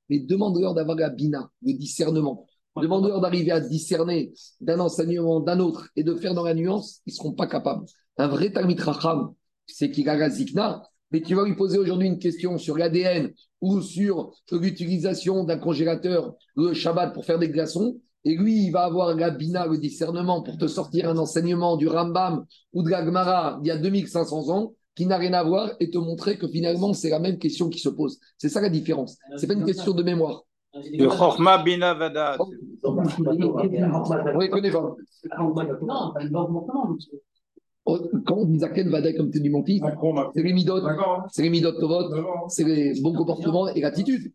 Mais demande-leur d'avoir la bina, le discernement. Demande-leur d'arriver à discerner d'un enseignement d'un autre et de faire dans la nuance, ils ne seront pas capables. Un vrai Talmid Racham, c'est qu'il a la zikna, mais tu vas lui poser aujourd'hui une question sur l'ADN ou sur l'utilisation d'un congélateur le Shabbat pour faire des glaçons, et lui, il va avoir la bina, le discernement pour te sortir un enseignement du Rambam ou de la Gemara il y a 2500 ans qui n'a rien à voir et te montrer que finalement, c'est la même question qui se pose. C'est ça la différence. Ce n'est pas une question de mémoire. Le Chorma Bina Vada. On ne connaît pas. Quand on dit Zaken Vada, comme tu dis mon fils, c'est les midot, c'est les midot c'est les bons comportements et l'attitude.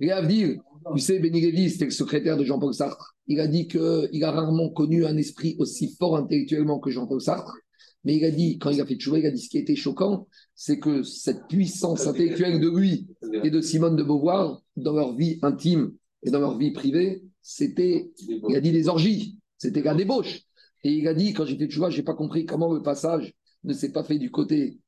Et à dire, tu sais, Benny Lévy, c'était le secrétaire de Jean-Paul Sartre. Il a dit qu'il a rarement connu un esprit aussi fort intellectuellement que Jean-Paul Sartre. Mais il a dit, quand il a fait Tchouva, il a dit ce qui était choquant, c'est que cette puissance intellectuelle de lui et de Simone de Beauvoir, dans leur vie intime et dans leur vie privée, c'était, il a dit des orgies, c'était la débauche. Et il a dit, quand j'étais Tchouva, je n'ai pas compris comment le passage ne s'est pas fait du côté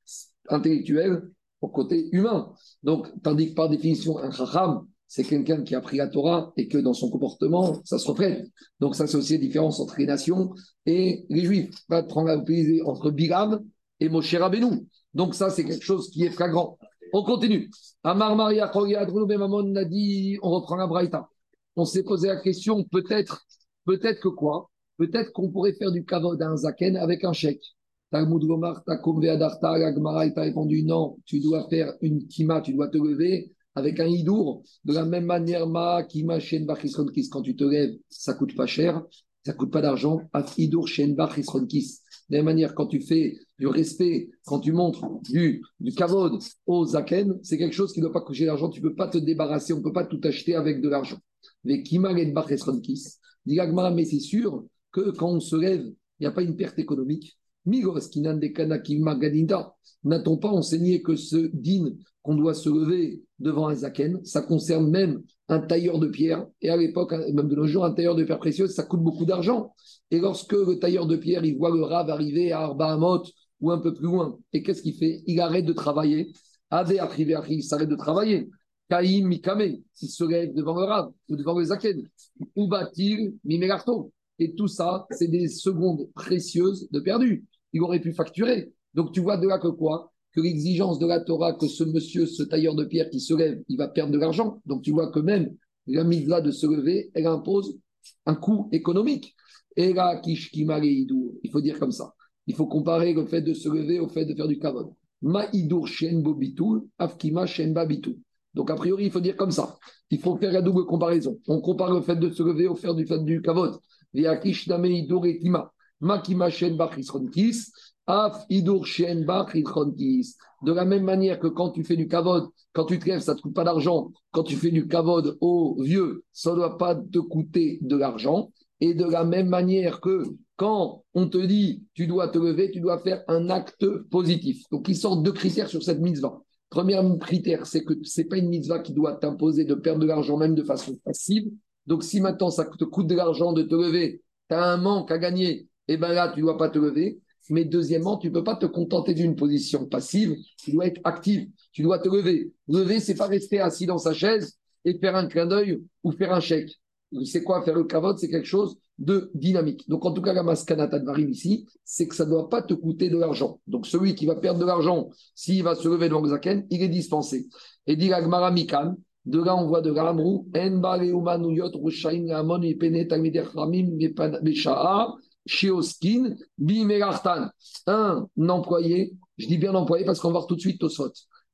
intellectuel au côté humain. Donc, tandis que par définition, un chacham, c'est quelqu'un qui a pris la Torah et que dans son comportement, ça se reflète. Donc ça, c'est aussi la différence entre les nations et les Juifs. Pas de prendre entre Bilam et Moshe Rabbeinu. Donc ça, c'est quelque chose qui est flagrant. On continue. Amar Maria a dit, on reprend la Braïta. On s'est posé la question, peut-être, peut-être que quoi? Peut-être qu'on pourrait faire du kavod à un zaken avec un chèque. Talmud Gomar, Takum Veadarta, la Gemara t'a répondu non, tu dois faire une kima, tu dois te lever avec un hidour. De la même manière, ma kima shen kis, quand tu te lèves, ça coûte pas cher, ça coûte pas d'argent. At hidour shen kis. De la même manière, quand tu fais du respect, quand tu montres du, du kavod au zaken, c'est quelque chose qui ne doit pas coûter d'argent. Tu ne peux pas te débarrasser, on ne peut pas tout acheter avec de l'argent. Mais kima kis, mais c'est sûr que quand on se lève, il n'y a pas une perte économique. N'a-t-on pas enseigné que ce din qu'on doit se lever devant un zaken, ça concerne même un tailleur de pierre. Et à l'époque, même de nos jours, un tailleur de pierre précieuse, ça coûte beaucoup d'argent. Et lorsque le tailleur de pierre, il voit le rave arriver à Arbahamot ou un peu plus loin, et qu'est-ce qu'il fait? Il arrête de travailler. Adé il s'arrête de travailler. Kaïm Mikame, il se lève devant le rave ou devant le zaken. Ou bat-il Et tout ça, c'est des secondes précieuses de perdu. Il aurait pu facturer. Donc tu vois de là que quoi? Que l'exigence de la Torah, que ce monsieur, ce tailleur de pierre qui se lève, il va perdre de l'argent. Donc tu vois que même la là de se lever, elle impose un coût économique. Et là, il faut dire comme ça. Il faut comparer le fait de se lever au fait de faire du kavod. Donc, a priori, il faut dire comme ça. Il faut faire la double comparaison. On compare le fait de se lever au fait du fait du kavod. Et Makima Isronkis, Af Idur. De la même manière que quand tu fais du kavod, quand tu te lèves, ça ne te coûte pas d'argent. Quand tu fais du kavod au vieux, ça ne doit pas te coûter de l'argent. Et de la même manière que quand on te dit tu dois te lever, tu dois faire un acte positif. Donc, il sort deux critères sur cette mitzvah. Premier critère, c'est que ce n'est pas une mitzvah qui doit t'imposer de perdre de l'argent même de façon passive. Donc, si maintenant ça te coûte de l'argent de te lever, tu as un manque à gagner, eh bien là, tu ne dois pas te lever. Mais deuxièmement, tu ne peux pas te contenter d'une position passive, tu dois être actif, tu dois te lever. Lever, c'est pas rester assis dans sa chaise et faire un clin d'œil ou faire un chèque. C'est quoi faire le cavote? C'est quelque chose de dynamique. Donc, en tout cas, la maskanata de ici, c'est que ça ne doit pas te coûter de l'argent. Donc, celui qui va perdre de l'argent, s'il va se lever devant le zaken, il est dispensé. Et dit Gmara Mikan, de là, on voit de l'amrou, En Shioskin, Bimerachtan. Un employé, je dis bien employé parce qu'on va voir tout de suite Tosfot.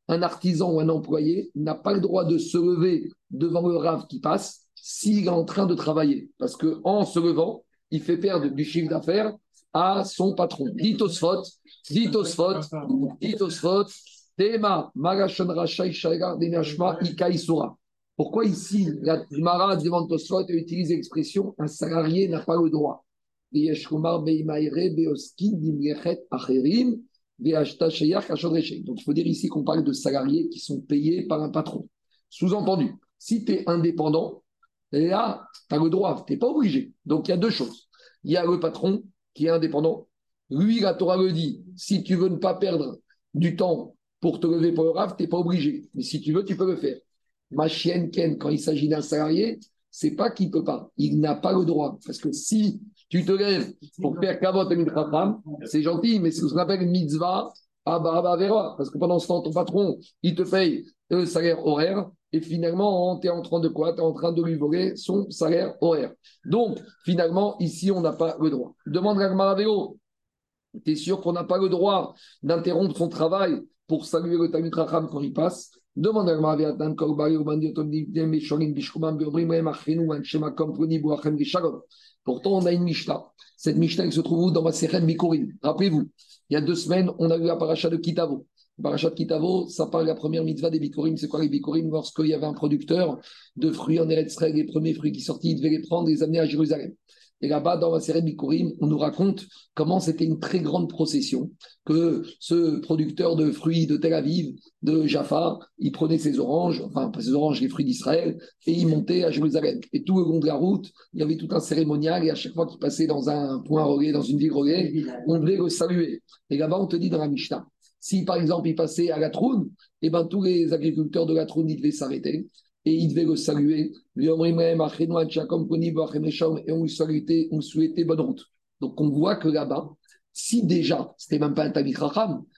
Un artisan ou un employé n'a pas le droit de se lever devant le rave qui passe s'il est en train de travailler. Parce qu'en se levant, il fait perdre du chiffre d'affaires à son patron. Ditosfot, ditosfot, ditosfot, tema, magashon rachai ikaisura. Pourquoi ici, la Mara devant Tosfot utilise l'expression un salarié n'a pas le droit? Donc il faut dire ici qu'on parle de salariés qui sont payés par un patron. Sous-entendu, si tu es indépendant, Là, tu as le droit, tu n'es pas obligé. Donc, il y a deux choses. Il y a le patron qui est indépendant. Lui, la Torah le dit, si tu veux ne pas perdre du temps pour te lever pour le RAF, tu n'es pas obligé. Mais si tu veux, tu peux le faire. Ma chienne Ken, quand il s'agit d'un salarié, c'est pas qu'il peut pas. Il n'a pas le droit. Parce que si tu te lèves pour faire kavot et c'est gentil, mais c'est ce qu'on appelle mitzvah bah, verra. Parce que pendant ce temps, ton patron, il te paye le salaire horaire et finalement, tu es en train de quoi? Tu es en train de lui voler son salaire horaire. Donc, finalement, ici, on n'a pas le droit. Demande à Maraveo, tu es sûr qu'on n'a pas le droit d'interrompre son travail pour saluer le Talmud quand il passe? Pourtant, on a une Mishnah. Cette Mishnah, se trouve dans ma Seren Mikorim. Rappelez-vous, il y a deux semaines, on a eu la paracha de Kitavo. Parachat Kitavo, ça parle de la première mitzvah des Bikorim. C'est quoi les Bikorim? Lorsqu'il y avait un producteur de fruits en Eretz les premiers fruits qui sortaient, il devait les prendre et les amener à Jérusalem. Et là-bas, dans la série Bikurim, on nous raconte comment c'était une très grande procession, que ce producteur de fruits de Tel Aviv, de Jaffa, il prenait ses oranges, enfin pas ses oranges, les fruits d'Israël, et il montait à Jérusalem. Et tout au long de la route, il y avait tout un cérémonial, et à chaque fois qu'il passait dans un point relais, dans une ville relais, on devait le saluer. Et là-bas, on te dit dans la Mishnah, si par exemple il passait à la Troune, eh ben tous les agriculteurs de la Troune, ils devaient s'arrêter et il devait le saluer. Et on lui souhaitait, on souhaitait bonne route. Donc on voit que là-bas, si déjà, c'était même pas un Tamik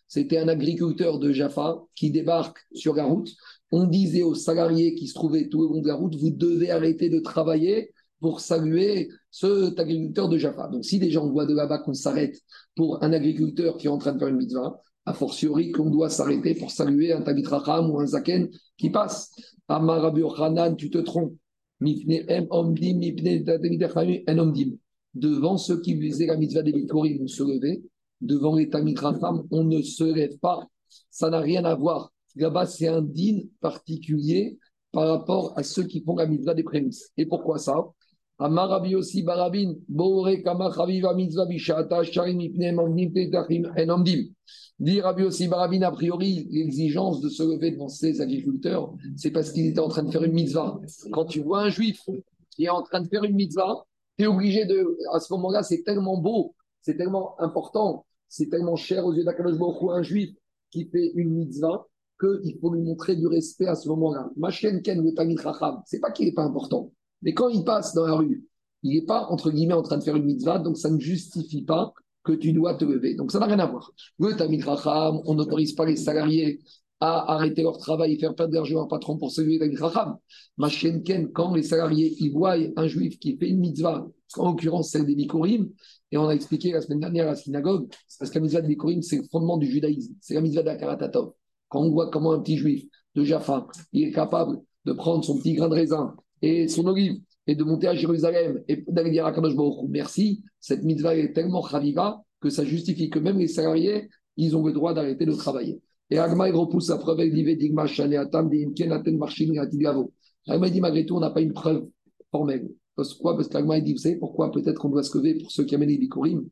c'était un agriculteur de Jaffa qui débarque sur la route, on disait aux salariés qui se trouvaient tout au long de la route, vous devez arrêter de travailler pour saluer cet agriculteur de Jaffa. Donc si déjà on voit de là-bas qu'on s'arrête pour un agriculteur qui est en train de faire une mitzvah, a fortiori qu'on doit s'arrêter pour saluer un Tamit ou un Zaken qui passe. Amarabi Hanan, tu te trompes. Devant ceux qui faisaient la mitzvah des Bikorim, on se levait. Devant les Tamid on ne se lève pas. Ça n'a rien à voir. Là-bas, c'est un din particulier par rapport à ceux qui font la mitzvah des prémices. Et pourquoi ça? Amarabi aussi barabin, Bore kama chaviva mitzvah bishata, sharim ipnem omdim petachim en omdim. Dit Rabbi aussi Barabin, a priori, l'exigence de se lever devant ces agriculteurs, c'est parce qu'ils étaient en train de faire une mitzvah. Quand tu vois un juif qui est en train de faire une mitzvah, tu es obligé de. À ce moment-là, c'est tellement beau, c'est tellement important, c'est tellement cher aux yeux d'Akadosh Baruch un juif qui fait une mitzvah qu'il faut lui montrer du respect à ce moment-là. Machen Ken le Tamid Racham, c'est pas qu'il n'est pas important, mais quand il passe dans la rue, il n'est pas, entre guillemets, en train de faire une mitzvah, donc ça ne justifie pas que tu dois te lever. Donc ça n'a rien à voir. Le Tamid Racham, on n'autorise pas les salariés à arrêter leur travail et faire perdre l'argent à un patron pour se lever Tamid Racham. Machenken, quand les salariés ils voient un juif qui fait une mitzvah, en l'occurrence celle des Bikurim, et on a expliqué la semaine dernière à la synagogue, parce que la mitzvah des Bikurim, c'est le fondement du judaïsme, c'est la mitzvah d'Akaratatov. Quand on voit comment un petit juif de Jaffa, il est capable de prendre son petit grain de raisin et son olive et de monter à Jérusalem et d'aller dire à Kadosh Baruch merci, cette mitzvah est tellement chaviva que ça justifie que même les salariés, ils ont le droit d'arrêter de travailler. Et Agma, repousse la preuve, il dit Digma, Atam. Agma, dit malgré tout, on n'a pas une preuve formelle. Parce qu'Agma, il dit, vous savez pourquoi? Peut-être qu'on doit se lever pour ceux qui amènent les bikurim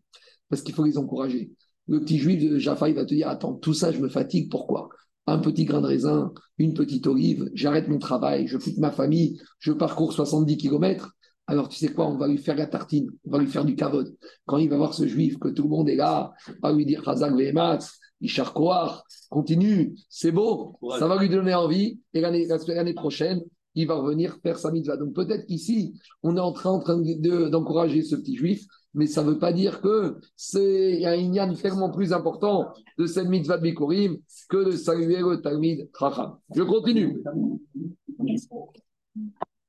Parce qu'il faut les encourager. Le petit juif de Jaffa, il va te dire Attends, tout ça, je me fatigue, pourquoi? Un petit grain de raisin, une petite olive, j'arrête mon travail, je quitte ma famille, je parcours 70 km. Alors, tu sais quoi On va lui faire la tartine, on va lui faire du kavod. Quand il va voir ce juif, que tout le monde est là, on va lui dire Chazak Vehemat, Ishar Koar, continue, c'est beau, ça va lui donner envie. Et l'année prochaine, il va revenir faire sa mitzvah. Donc peut-être qu'ici, on est en train, en d'encourager ce petit juif, mais ça ne veut pas dire que c'est il un inyan tellement plus important de cette mitzvah de Bikurim que de saluer le Talmid Chacham. Je continue.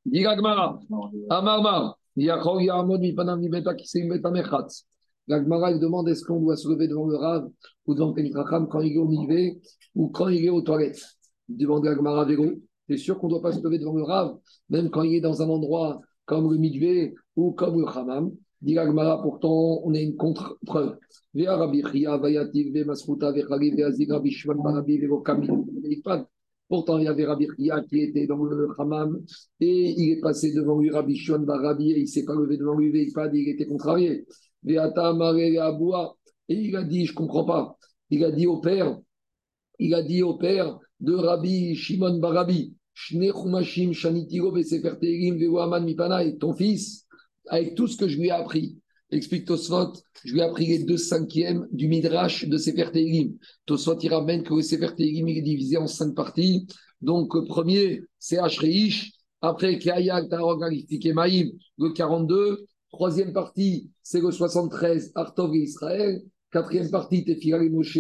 Diragmara, Amarmar, Yachor Yahamod Mipanam Mibeta Kisei Beta Mechatz. La Gemara elle demande est-ce qu'on doit se lever devant le Rav ou devant le Racham quand il est au Mivé ou quand il est aux toilettes? Il demande la Gemara Véro. C'est sûr qu'on ne doit pas se lever devant le Rav, même quand il est dans un endroit comme le Midvé ou comme le Hamam. Dit pourtant, on a une contre-preuve. Pourtant, il y avait Rabbi Chia qui était dans le Hamam et il est passé devant lui, Rabbi Shimon, Barabi, et il ne s'est pas levé devant lui, Ve Ikpad, il était contrarié. Et il a dit, je ne comprends pas. Il a dit au père, il a dit au père de Rabbi Shimon Barabi, Mipanai, ton fils, avec tout ce que je lui ai appris, explique Tosfot, je lui ai appris les deux cinquièmes du Midrash de Sefer Tehilim. Tosfot, il ramène que le Sefer est divisé en cinq parties. Donc, premier, c'est Ashreish, après Kayak, Tarog, et Maïm, le 42. Troisième partie, c'est le 73, Artov et Israël. Quatrième partie, Tefilal et Moshe,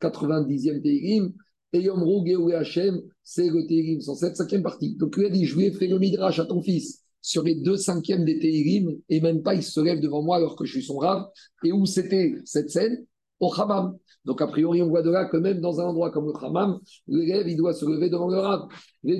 90e Tehilim. Et Yom Rou, Geou et Hachem, c'est le Tehilim 107, cinquième partie. Donc, lui a dit, je lui ai fait le Midrash à ton fils sur les deux cinquièmes des Tehilim, et même pas il se lève devant moi alors que je suis son rave. Et où c'était cette scène? Au Hammam. Donc, a priori, on voit de là que même dans un endroit comme le Hammam, l'élève, il doit se lever devant le rave. De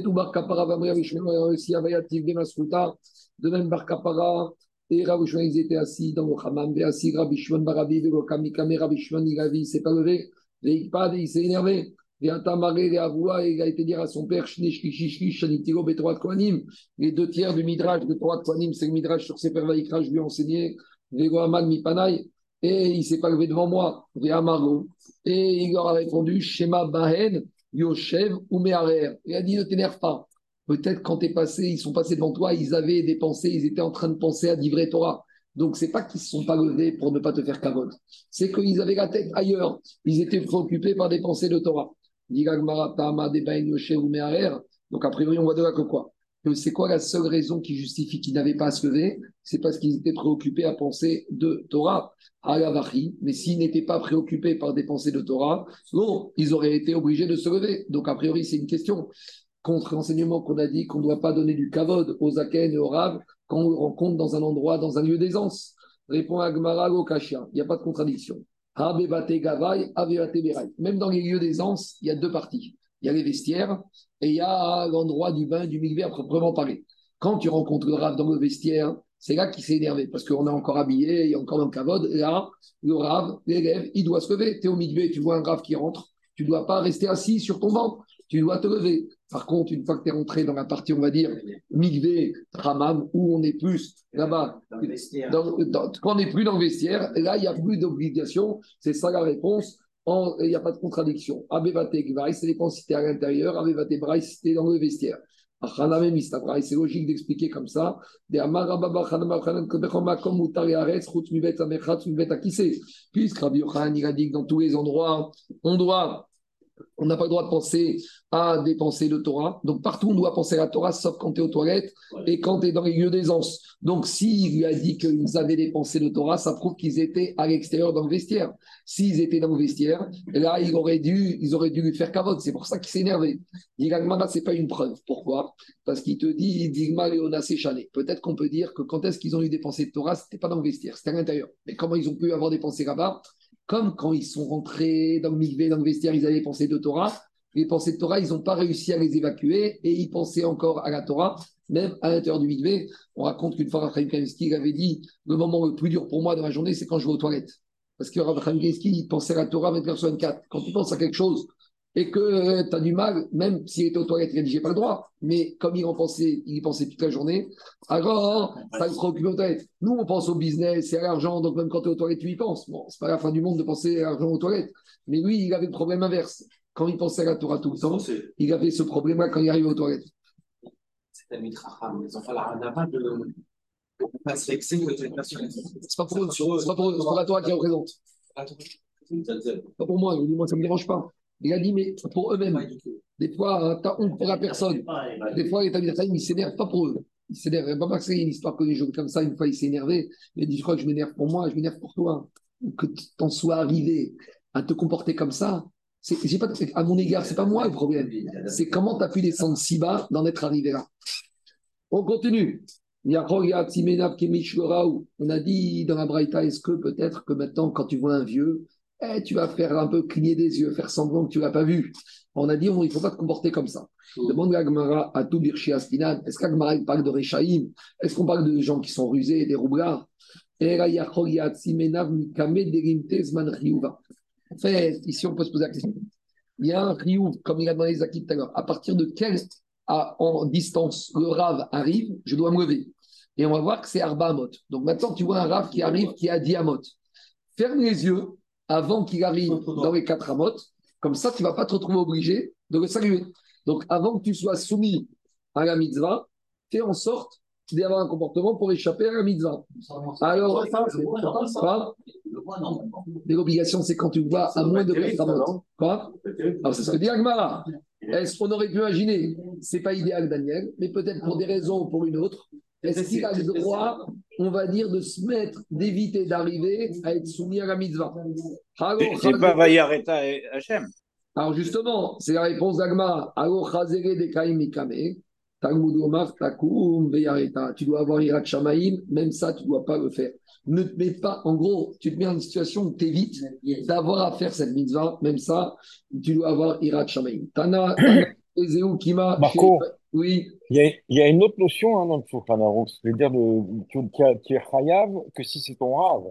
même Barkapara, et Shimon, ils étaient assis dans le Hammam, et assis Rabbi Shimon, Barabi, Vegokami, Kame, Rabbi Shimon, il s'est pas levé, il s'est énervé. Et il a été dire à son père. Les deux tiers du Midrash de Torah de Kohanim, c'est le Midrash sur Sefer Vaikra, je lui ai enseigné, et il s'est pas levé devant moi. Et il leur a répondu, Shema Bahen, Yoshev ou Meharer. Il a dit, ne t'énerve pas. Peut-être quand tu es passé, ils sont passés devant toi, ils avaient des pensées, ils étaient en train de penser à livrer Torah. Donc, c'est pas qu'ils ne se sont pas levés pour ne pas te faire cavote. C'est qu'ils avaient la tête ailleurs. Ils étaient préoccupés par des pensées de Torah. Donc, a priori, on voit de là que quoi? C'est quoi la seule raison qui justifie qu'ils n'avaient pas à se lever? C'est parce qu'ils étaient préoccupés à penser de Torah à la varie. Mais s'ils n'étaient pas préoccupés par des pensées de Torah, non, ils auraient été obligés de se lever. Donc, a priori, c'est une question contre l'enseignement qu'on a dit qu'on ne doit pas donner du kavod aux Aken et aux Rav quand on le rencontre dans un endroit, dans un lieu d'aisance. Répond Agmara Lokashia. Il n'y a pas de contradiction. Même dans les lieux d'aisance, il y a deux parties. Il y a les vestiaires et il y a l'endroit du bain, du migvé à proprement parler. Quand tu rencontres le Rav dans le vestiaire, c'est là qu'il s'est énervé parce qu'on est encore habillé, il y a encore un kavod. Là, le Rav, l'élève, il doit se lever. Tu es au migvé, tu vois un Rav qui rentre, tu ne dois pas rester assis sur ton banc. Tu dois te lever. Par contre, une fois que tu es rentré dans la partie, on va dire, Migvé, Ramam, où on est plus là-bas, Dans dans- quand on n'est plus dans le vestiaire, là, il n'y a plus d'obligation. C'est ça la réponse. Il n'y a pas de contradiction. Abevate Gvaï, ça dépend si tu es à l'intérieur. Abevate Braï, si tu es dans le vestiaire. C'est logique d'expliquer comme ça. Puisque Rabbi Yochanan, il a dit que dans tous les endroits, on doit on n'a pas le droit de penser à des pensées de Torah. Donc partout, on doit penser à la Torah, sauf quand tu es aux toilettes et quand tu es dans les lieux d'aisance. Donc s'il lui a dit qu'ils avaient des pensées de Torah, ça prouve qu'ils étaient à l'extérieur dans le vestiaire. S'ils étaient dans le vestiaire, là, il aurait dû, ils auraient dû lui faire cavote. C'est pour ça qu'il s'est énervé. Digagmara, ce n'est pas une preuve. Pourquoi? Parce qu'il te dit, Digma Léona Séchané. Peut-être qu'on peut dire que quand est-ce qu'ils ont eu des pensées de Torah, ce n'était pas dans le vestiaire, c'était à l'intérieur. Mais comment ils ont pu avoir des pensées là-bas? Comme quand ils sont rentrés dans le mikvé, dans le vestiaire, ils avaient pensé de Torah. Les pensées de Torah, ils n'ont pas réussi à les évacuer et ils pensaient encore à la Torah. Même à l'intérieur du mikvé, on raconte qu'une fois, Raphaël Kaminski avait dit le moment le plus dur pour moi dans la journée, c'est quand je vais aux toilettes. Parce que Raphaël Kaminski, il pensait à la Torah 24 sur 24. Quand tu penses à quelque chose et que tu as du mal, même s'il était aux toilettes, il j'ai pas le droit, mais comme il en pensait, il y pensait toute la journée, alors ça le préoccupe aux toilettes. Nous, on pense au business et à l'argent, donc même quand tu es aux toilettes, tu y penses. Bon, c'est pas la fin du monde de penser à l'argent aux toilettes. Mais lui, il avait le problème inverse. Quand il pensait à la Torah tout le temps, il avait ce problème-là quand il arrivait aux toilettes. C'est un mitracham. Les enfants, n'a pas de. C'est pas pour eux, c'est pas pour eux, c'est pour la Torah qui représente. Pas pour moi, moi ça me dérange pas. Il a dit, mais pour eux-mêmes. Des fois, hein, t'as honte pour la personne. Des fois, les Tamil ils s'énervent pas pour eux. Ils s'énervent. Pas parce qu'il y a une histoire que les jours comme ça, une fois, il s'est énervé. Il a dit, je crois que je m'énerve pour moi, je m'énerve pour toi. Que t'en sois arrivé à te comporter comme ça, c'est, pas, à mon égard, c'est pas moi le problème. C'est comment tu as pu descendre si bas d'en être arrivé là. On continue. On a dit dans la Braïta, est-ce que peut-être que maintenant, quand tu vois un vieux, eh, tu vas faire un peu cligner des yeux, faire semblant que tu ne l'as pas vu. On a dit, il ne faut pas te comporter comme ça. Demande l'Agmara à tout Birchi Astinan. Est-ce qu'Agmara parle de Rechaïm Est-ce qu'on parle de gens qui sont rusés, des roublards? En fait, ici, on peut se poser la question. Il y a un riou, comme il a demandé Zaki tout à l'heure. À partir de quelle en distance le rave arrive, je dois me lever. Et on va voir que c'est Arba Amot. Donc maintenant, tu vois un rave qui arrive qui a 10 Amot. Ferme les yeux avant qu'il arrive dans les 4 Amot. Comme ça, tu ne vas pas te retrouver obligé de le saluer. Donc avant que tu sois soumis à la mitzvah, fais en sorte d'avoir un comportement pour échapper à la mitzvah. Alors, L'obligation, c'est quand tu vois à moins de 4 Amot. Quoi Alors, c'est ce que dit Agmara. Est-ce qu'on aurait pu imaginer? C'est pas idéal, Daniel, mais peut-être pour des raisons ou pour une autre. Est-ce qu'il a le droit, on va dire, de se mettre, d'éviter d'arriver à être soumis à la mitzvah C'est pas Vayareta et Hachem. Alors justement, c'est la réponse d'Agma. Tu dois avoir Irak Shamaim, même ça, tu ne dois pas le faire. Ne te mets pas, en gros, tu te mets en une situation où tu évites d'avoir à faire cette mitzvah, même ça, tu dois avoir Irak Shamaim. Tana, Ezeu, Kima, Marco, oui. il y, a, il y a une autre notion hein, dans le Shulchan Aruch, c'est-à-dire de- que que tu es chayav que si c'est ton rave.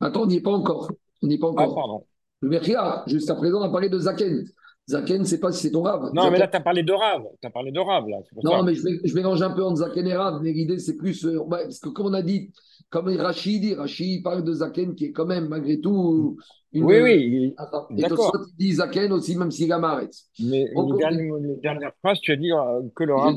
Attends, on n'y est pas encore. On n'y est pas Ah, encore. pardon. Le Mechia, jusqu'à présent, on a parlé de Zaken. Zaken, c'est pas si c'est ton rave. Non, mais Zaken- là, tu as parlé de rave. Tu as parlé de rave, là. c'est pour Non, ça. mais je, mé- je mélange un peu entre Zaken et Rav, mais l'idée, c'est plus. euh, ouais, parce que, comme on a dit, comme Rachid dit, Rachid parle de Zaken qui est quand même, malgré tout, une. Oui, oui. Attends, Et D'accord. Tosfot, il dit Zaken aussi, même s'il a Maharet. Mais les dernières, phrases, tu as dit euh, que le rave,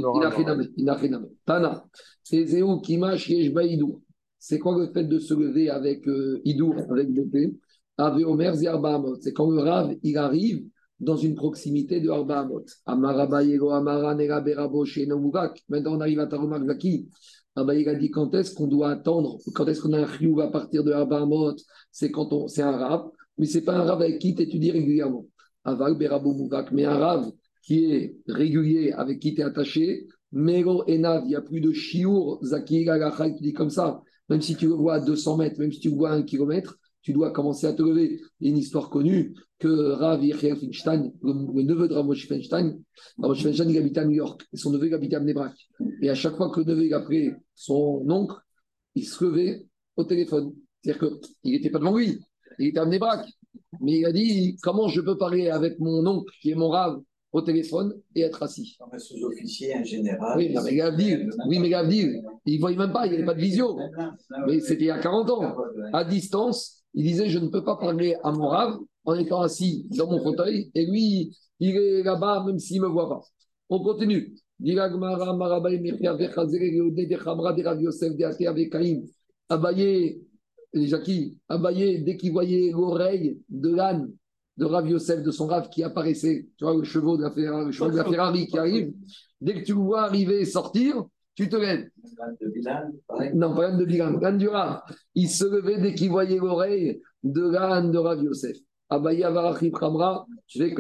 Il a fait. Tana, c'est Zéou Kimash Yesh Baïdou. C'est quoi le fait de se lever avec euh, Idour, avec l'épée Ave Omer Zerba Amot. C'est quand le Rav, il arrive dans une proximité de Arba Amot. Amara Yego Amara Nera Berabo Sheno Mugak. Maintenant, on arrive à Tarumak Zaki. Abba, il a dit quand est-ce qu'on doit attendre, quand est-ce qu'on a un chiyuv à partir de Arba Amot? C'est quand on, c'est un Rav, mais c'est pas un Rav avec qui tu étudies régulièrement. Aval Berabo Mugak, mais un Rav qui est régulier, avec qui tu es attaché, Mero Enav, il n'y a plus de Shiur, Zaki Gagachai, qui dit comme ça, même si tu le vois à 200 mètres, même si tu le vois à 1 km, tu dois commencer à te lever. Il y a une histoire connue que Rav Yechiel Finstein, le, le neveu de Rav Moshe Finstein, Rav Moshe Finstein, il habitait à New York, et son neveu, il habitait à Mnebrak. Et à chaque fois que le neveu, il appelait son oncle, il se levait au téléphone. C'est-à-dire qu'il n'était pas devant lui, il était à Mnebrak. Mais il a dit, comment je peux parler avec mon oncle, qui est mon Rav, au téléphone, et être assis? Un sous-officier, un général. oui, mais Gavdil, oui, mais Gavdil, il ne voyait même pas, il n'y avait pas de visio. Mais c'était il y a 40 ans. À distance, il disait Je ne peux pas parler à mon rave en étant assis dans mon fauteuil, et lui, il est là-bas, même s'il ne me voit pas. On continue. Abaye, Jackie, Abaye, dès qu'il voyait l'oreille de l'âne de Rav Yosef, de son Rav qui apparaissait, tu vois, le chevaux de la Ferrari, le cheval de la Ferrari qui arrive, dès que tu le vois arriver et sortir, tu te lèves. Non, pas l'âne de Bilan, l'âne du Rav. Il se levait dès qu'il voyait l'oreille de l'âne de Rav Yosef. Abaye Avarachim Khamra, je vais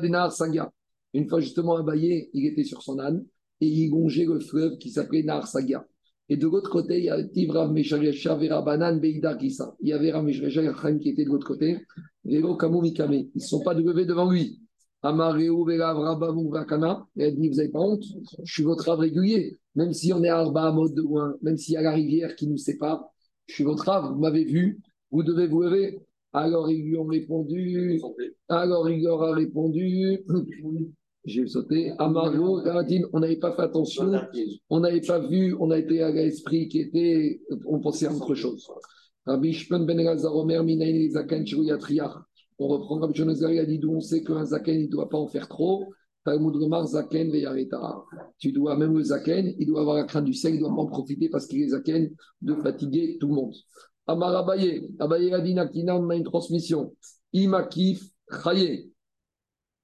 Denar Saga. Une fois justement, Abaye, il était sur son âne et il longeait le fleuve qui s'appelait Nahar Saga. Et de l'autre côté, il y a Tivrav Mesharesha Verabanan Beidar Kissa. Il y avait Rav Mesharesha qui était de l'autre côté. Vélo Kamou Mikame. Ils ne sont pas levés devant lui. Amareu Velav Rabavou Vakana. Et elle dit Vous n'avez pas honte? Je suis votre rave régulier. Même si on est à Arba mode de loin, même s'il y a la rivière qui nous sépare, je suis votre rave. Vous m'avez vu, vous devez vous lever. Alors ils lui ont répondu. Alors il leur a répondu. J'ai sauté. Amaro, Garadine, on n'avait pas fait attention, on n'avait pas vu, on a été à l'esprit qui était, on pensait à autre chose. Rabbi ben. On reprend Rabbi Shimon ben il a dit on sait qu'un Zaken, il ne doit pas en faire trop. Tu dois, même le Zaken, il doit avoir la crainte du ciel, il doit pas en profiter parce qu'il est Zaken de fatiguer tout le monde. Amar Abaye, Abaye a dit Nakina, on a une transmission. Imakif Chaye.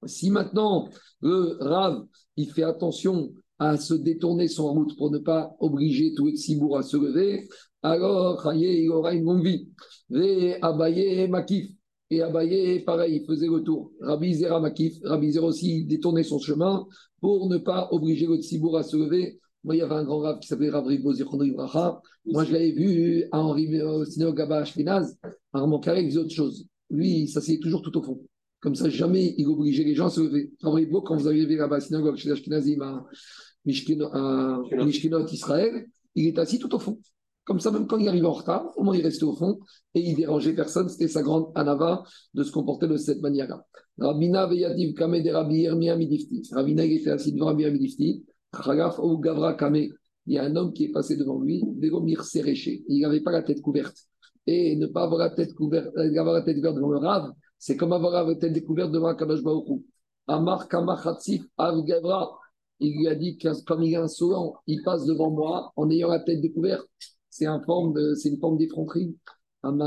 Si maintenant le Rav, il fait attention à se détourner son route pour ne pas obliger tout le Tsibour à se lever, alors il aura une longue vie. Ve Abaye Makif. Et Abaye, pareil, il faisait le tour. Rabbi Zera Makif, Rabbi Zera aussi, il détournait son chemin pour ne pas obliger le Tsibour à se lever. Moi, il y avait un grand rave qui s'appelait Rav Ibracha. Moi, je l'avais vu à Henri au synagogue Abba Ashkenaz, à Armand Carré, faisait autre chose. Lui, il s'asseyait toujours tout au fond. Comme ça, jamais il obligeait les gens à se lever. Rav Ribo, quand vous arrivez là-bas à la synagogue chez Ashkenazim à Mishkenot, Israël, il est assis tout au fond. Comme ça, même quand il arrivait en retard, au moins il restait au fond et il dérangeait personne. C'était sa grande anava de se comporter de cette manière-là. Rabina Veyativ Kame de Rabbi Yirmiyah Midifti. Rabina, il était assis devant Rabbi Midifti. Chagaf ou Gavra Kame. Il y a un homme qui est passé devant lui, Véromir Séréché. Il n'avait pas la tête couverte. Et ne pas avoir la tête couverte, euh, avoir la tête couverte devant le Rav, c'est comme avoir la tête découverte devant un Kadosh Baruch Amar Kamachatzif Av Gavra. Il lui a dit que comme il est insolent, il passe devant moi en ayant la tête découverte. C'est un une forme d'effronterie. Il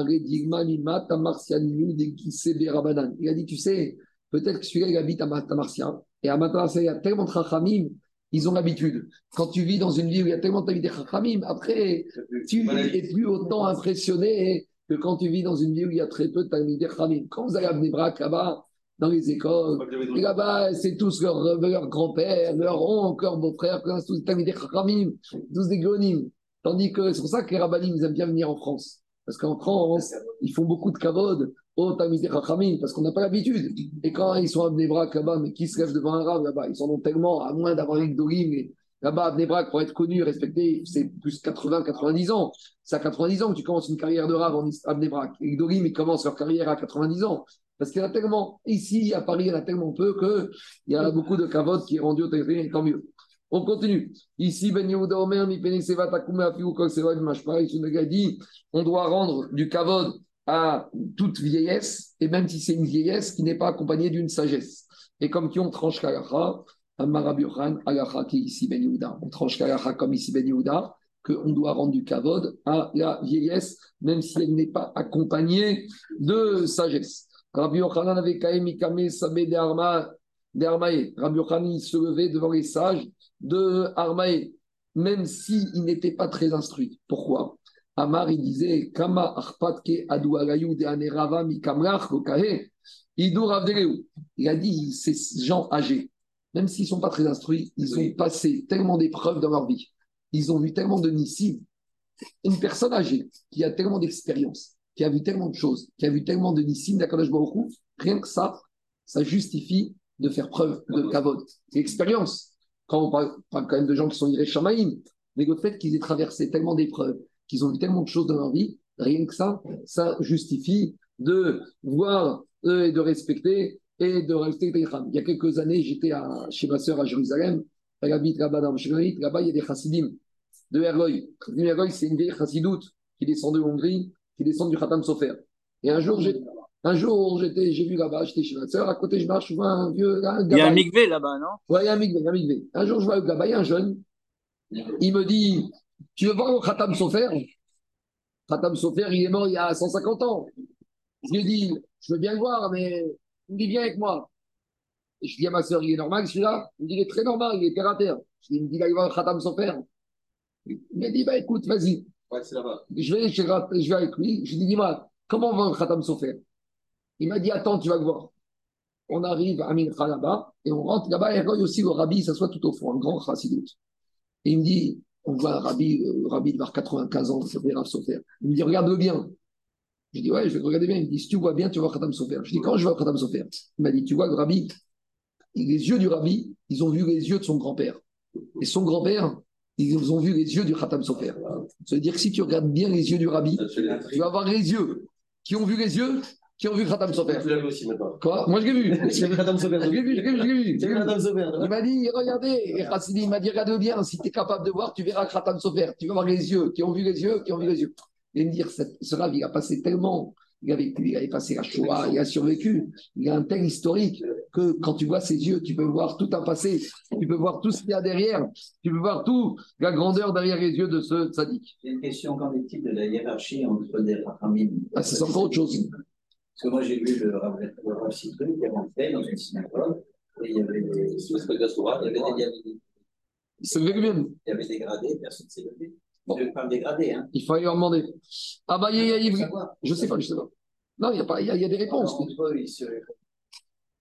a dit, tu sais, peut-être que celui-là, il habite à Tamarsia. Et à Tamarsia, il y a tellement de Chachamim, ils ont l'habitude. Quand tu vis dans une ville où il y a tellement de Chachamim, après, tu n'es plus autant impressionné que quand tu vis dans une ville où il y a très peu de Talmidei Chachamim. Quand vous allez à Bnebrak, là-bas, dans les écoles, et là-bas, c'est tous leurs leur grands-pères, leurs oncles, leurs beaux-frères, c'est tous des Talmidei Chachamim, tous des Gonim. Tandis que c'est pour ça que les rabbinim, ils aiment bien venir en France. Parce qu'en France, ils font beaucoup de kavod au Talmidei Chachamim, parce qu'on n'a pas l'habitude. Et quand ils sont à Bnebrak là-bas, mais qui se lève devant un rave là-bas Ils sont ont tellement, à moins d'avoir une Dorim, et là-bas à pour être connu, respecté, c'est plus 80, 90 ans. C'est à 90 ans que tu commences une carrière de rave en, à Bnebrak. Et Dorim, ils commencent leur carrière à 90 ans. Parce qu'il y en a tellement, ici, à Paris, il y en a tellement peu qu'il y a beaucoup de kavod qui est rendu au Talmidei, et tant mieux. On continue. Ici, Ben Yehuda Omer, mi pene seva takume afiou kol seva mashpa, il se dit, on doit rendre du kavod à toute vieillesse, et même si c'est une vieillesse qui n'est pas accompagnée d'une sagesse. Et comme qui on tranche kalacha, Ben. On tranche comme ici Ben Yehuda, qu'on doit rendre du kavod à la vieillesse, même si elle n'est pas accompagnée de sagesse. Rabbi Yochanan avait kaemi kame sabé de arma d'Armaï. Rabbi Yochanan se levait devant les sages de Armaï, même s'il n'était pas très instruit. Pourquoi? Amar, il disait Kama arpatke anerava. Il a dit ces gens âgés, même s'ils ne sont pas très instruits, ils ont passé tellement d'épreuves dans leur vie. Ils ont vu tellement de nissim. Une personne âgée qui a tellement d'expérience, qui a vu tellement de choses, qui a vu tellement de nissim d'Akadosh Baruch Hu, rien que ça, ça justifie de faire preuve de kavod. C'est l'expérience. Quand on parle, quand même de gens qui sont irréchamaïm, mais le fait qu'ils aient traversé tellement d'épreuves, qu'ils ont vu tellement de choses dans leur vie, rien que ça, ça justifie de voir eux et de respecter et de les femmes. Il y a quelques années, j'étais chez ma sœur à Jérusalem, elle habite là-bas dans le là-bas il y a des chassidim de Ergoy. Le Ergoy, c'est une vieille chassidoute qui descend de Hongrie, qui descend du Khatam Sofer. Et un jour, j'ai un jour, j'étais, j'ai vu là-bas, j'étais chez ma sœur, à côté, je marche, je vois un vieux. Un Il y a un migvé là-bas, non? Ouais, il y a un il y a un mikvé. Un jour, je vois le gabaï, un jeune, il me dit Tu veux voir le Khatam Sofer? Khatam Sofer, il est mort il y a 150 ans. Je lui dis Je veux bien le voir, mais il me dit Viens avec moi. Et je dis à ma soeur Il est normal celui-là? Il me dit Il est très normal, il est terre à terre. Je lui dis Il me dit voir le Khatam Sofer. Il m'a dit Bah écoute, vas-y. Ouais. Je vais, je, vais- je vais avec lui. Je lui dis Dis-moi, comment va le Khatam Sofer Il m'a dit Attends, tu vas le voir. On arrive à Mincha là-bas et on rentre là-bas. Et Roy aussi, le rabbi, il s'assoit tout au fond, un grand chassidoute. Et il me dit On voit un rabbi, le rabbi de 95 ans, c'est Rav Sofer. Il me dit Regarde-le bien. Je dis Ouais, je vais regarder bien. Il me dit Si tu vois bien, tu voir Khatam Sofer. Je dis Quand je vois Khatam Sofer? Il m'a dit Tu vois le rabbi les yeux du rabbi, ils ont vu les yeux de son grand-père. Et son grand-père, ils ont vu les yeux du Khatam Sofer. Ça veut dire que si tu regardes bien les yeux du rabbi, tu vas voir les yeux qui ont vu les yeux qui ont vu Khatam Sofer. Tu l'as vu aussi maintenant. Quoi? Moi, je l'ai vu. As vu Sober Je l'ai vu, je l'ai vu, je l'ai vu. Il m'a dit, regardez, et il m'a dit, regarde bien, si tu es capable de voir, tu verras Khatam Sofer. Tu vas voir les yeux, qui ont vu les yeux, qui ont vu les yeux. Et me dire, ce rave, il a passé tellement, il avait, il avait passé la Shoah, il a survécu, il a un tel historique que quand tu vois ses yeux, tu peux voir tout un passé, tu peux voir tout ce qu'il y a derrière, tu peux voir tout, la grandeur derrière les yeux de ce tzaddik. J'ai une question, qu'en est-il de la hiérarchie entre des Rachamim Ah, c'est encore autre chose. Parce que moi, j'ai vu le Rav le Rav Citru qui est rentré dans une synagogue et il y avait des, il y avait des, il y avait des, C'est vrai même. il y avait des gradés, personne ne s'est levé. Bon. Des hein. Il fallait leur demander. Ah bah, il y a, il y a- je sais pas, je sais pas. Non, il y a, pas, il y a, il y a des réponses.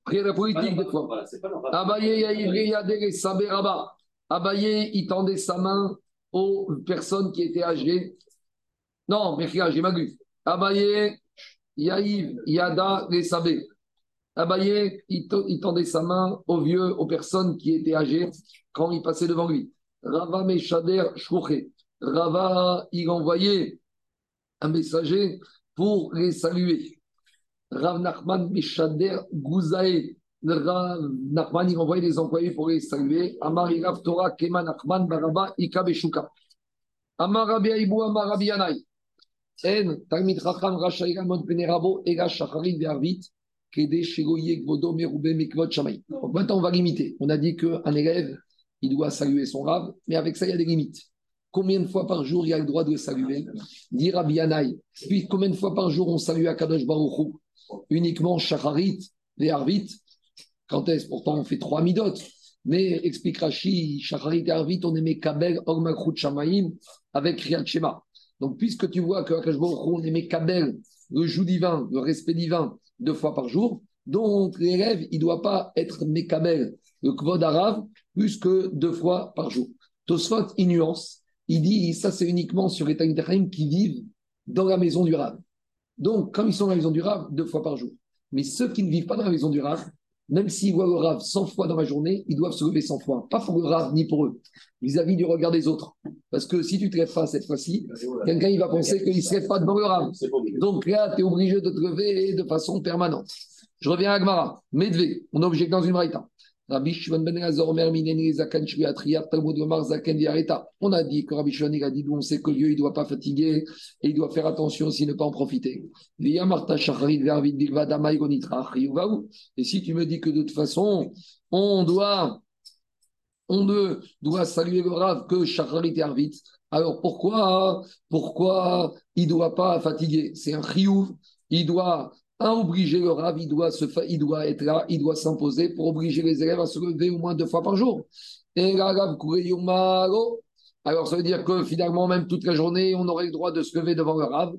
Après, la politique, des fois. Abaye Yaïvri Yadere Sabé Rabat. Abaye, il tendait sa main aux personnes qui étaient âgées. Non, mais j'ai mal lu. Abaye Yaïv Yada Les Sabé. Abaye, il, il tendait sa main aux vieux, aux personnes qui étaient âgées quand il passait devant lui. Rava Meshader Shkouché. Rava, il envoyait un messager pour les saluer. Rav Nachman Meshader Gouzae. Rav Nachman, il envoyait des employés pour les saluer. Amar Rav Torah Kema Nachman Baraba Ika Beshuka. Amar Rabbi Aibou Amar Rabbi Yanai. En Talmid Chacham Racha Iramot Benerabo Ega Shacharit Be'arvit Kede Shegoye Gvodo Merube Mikvot Shamay. Maintenant, on va limiter. On a dit qu'un élève, il doit saluer son Rav, mais avec ça, il y a des limites. Combien de fois par jour il a le droit de saluer? Dit Rabbi. Puis combien de fois par jour on salue Akadosh Baruch Uniquement Shacharit et Arvit. Quand est-ce? Pourtant, on fait trois midot. Mais explique Rashi, Shacharit et Arvit, on aimait Kabel, Ormakrut Shamaim avec Riyad Shema. Donc, puisque tu vois que Akadosh Baruch on aimait Kabel, le joug divin, le respect divin, deux fois par jour, donc l'élève, il ne doit pas être Mekabel, le Kvod Arav, plus que deux fois par jour. Tosfot, il nuance. Il dit, ça c'est uniquement sur les Talmid qui vivent dans la maison du Rav. Donc, comme ils sont dans la maison du Rav, deux fois par jour. Mais ceux qui ne vivent pas dans la maison du Rav, même s'ils voient le Rav 100 fois dans la journée, ils doivent se lever 100 fois. Pas pour le Rav ni pour eux, vis-à-vis du regard des autres. Parce que si tu te lèves pas cette fois-ci, quelqu'un il va penser qu'il ne se lève pas devant le Rav. Donc là, tu es obligé de te lever de façon permanente. Je reviens à Agmara. Medvé, on est obligé dans une braïta. Rabbi Shimon ben Elazar, Omer, Mineni, Zakan, Shri, Atriyat, Talmud, Omar, Zaken, Viareta. On a dit que Rabbi Shimon il a dit, on sait que Dieu, il doit pas fatiguer et il doit faire attention aussi ne pas en profiter. Et si tu me dis que de toute façon, on doit, on ne doit saluer le Rav que Shacharit et alors pourquoi, pourquoi il doit pas fatiguer? C'est un chiyuv, il doit un, obliger le Rav, il doit, se il doit être là, il doit s'imposer pour obliger les élèves à se lever au moins deux fois par jour. Et alors ça veut dire que finalement, même toute la journée, on aurait le droit de se lever devant le Rav.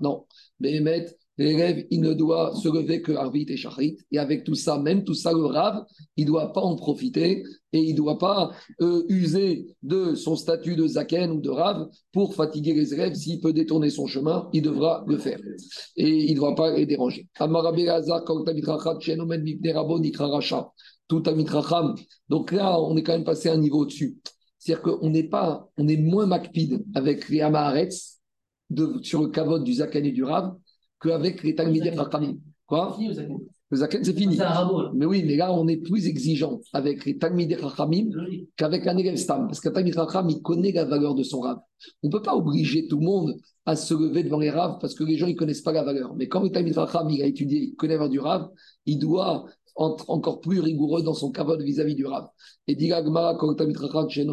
Non, Béhémet, l'élève, il ne doit se lever que Arvit et Shacharit. Et avec tout ça, même tout ça, le Rav, il ne doit pas en profiter et il ne doit pas euh, user de son statut de Zaken ou de Rav pour fatiguer les élèves. S'il peut détourner son chemin, il devra le faire. Et il ne doit pas les déranger. Tout. Donc là, on est quand même passé un niveau au-dessus. C'est-à-dire qu'on n'est pas, on est moins macpide avec les Amaharetz sur le kavod du Zaken et du Rav qu'avec les Talmidei Rachamim. Quoi Le Zaken, c'est fini. Mais oui, mais là, on est plus exigeant avec les Talmidei Rachamim qu'avec un élève Stam. Parce qu'un Talmid Racham, il connaît la valeur de son Rav. On ne peut pas obliger tout le monde à se lever devant les Rav parce que les gens, ils ne connaissent pas la valeur. Mais quand le Talmid Racham, il a étudié, il connaît la valeur du Rav, il doit encore plus rigoureux dans son kavod vis-à-vis du Rav. Et dit Gmara, quand chez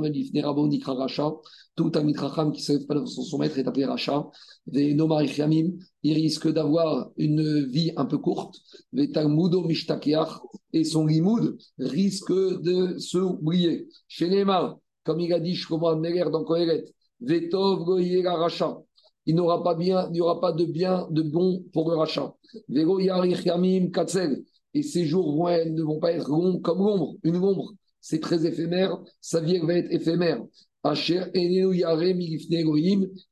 Racha, tout Talmid Racham qui ne se lève pas devant son, maître est appelé Racha. Yamim, il risque d'avoir une vie un peu courte. Des Talmudo Mishtakeach, et son limoud risque de s'oublier. Chez Neymar, comme il a dit Shlomo Amneler dans Kohelet, Vetov Goyera Racha. Il n'aura pas bien, il n'y aura pas de bien, de bon pour le rachat. Vego Yamim Katzel. Et ces jours vont, être- ne vont pas être longs comme l'ombre. Une ombre, c'est très éphémère. Sa vie va être éphémère.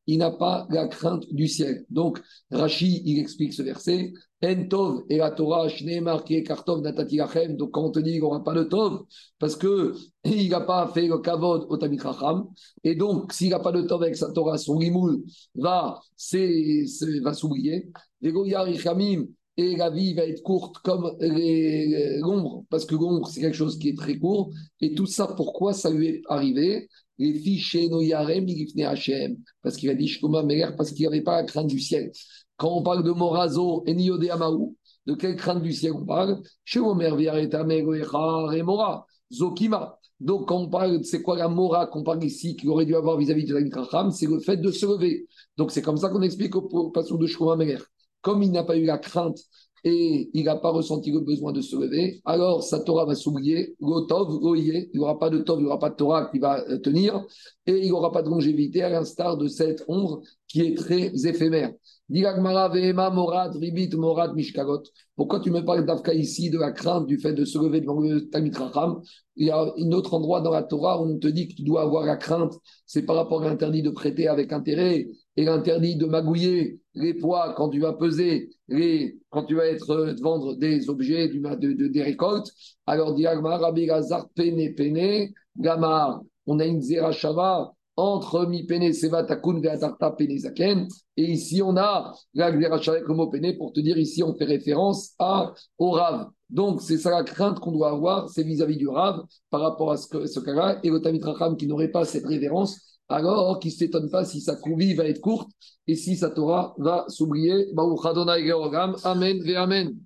Il n'a pas la crainte du ciel. Donc, Rashi, il explique ce verset. En Tov et la Torah, Kartov Natati. Donc, quand on te dit qu'il n'aura pas de Tov, parce que il n'a pas fait le Kavod au Tamit Racham, et donc, s'il n'a pas de Tov avec sa Torah, son limoul va, s'oublier. Et la vie va être courte comme les- l'ombre, parce que l'ombre, c'est quelque chose qui est très court. Et tout ça, pourquoi ça lui est arrivé? Les fichiers Noyarem, Hachem, parce qu'il a dit Shkoma Meler, parce qu'il n'avait pas la crainte du ciel. Quand on parle de Morazo et Niode Amaou, de quelle crainte du ciel on parle? Chez Omer, Viareta, Megoecha, Remora, Zokima. Donc, quand on parle, c'est quoi la mora qu'on parle ici, qu'il aurait dû avoir vis-à-vis de la C'est le fait de se lever. Donc, c'est comme ça qu'on explique au passage de Shkoma Meler. Comme il n'a pas eu la crainte et il n'a pas ressenti le besoin de se lever, alors sa Torah va s'oublier, le Tov, il n'y aura pas de Tov, il n'y aura pas de Torah qui va euh, tenir, et il n'y aura pas de longévité, à l'instar de cette ombre qui est très éphémère. Morad ribit morad mishkagot. Pourquoi tu me parles d'Afka ici, de la crainte du fait de se lever devant le Tamit Il y a un autre endroit dans la Torah où on te dit que tu dois avoir la crainte, c'est par rapport à l'interdit de prêter avec intérêt et l'interdit de magouiller les poids quand tu vas peser, les, quand tu vas être euh, vendre des objets, de, de- des récoltes. Alors, Rabbi Gazar, Pene, Pene, Gamar, on a une Zerachava entre mi pene seva takun ve'atarta pene zaken. Et ici, on a la Zerachava avec le pene pour te dire ici, on fait référence à, au Rav. Donc, c'est ça la crainte qu'on doit avoir, c'est vis-à-vis du Rav par rapport à ce, ce cas-là. Et le Tamit Racham qui n'aurait pas cette révérence, alors qui ne s'étonne pas si sa vie va être courte et si sa Torah va s'oublier. Amen ve Amen.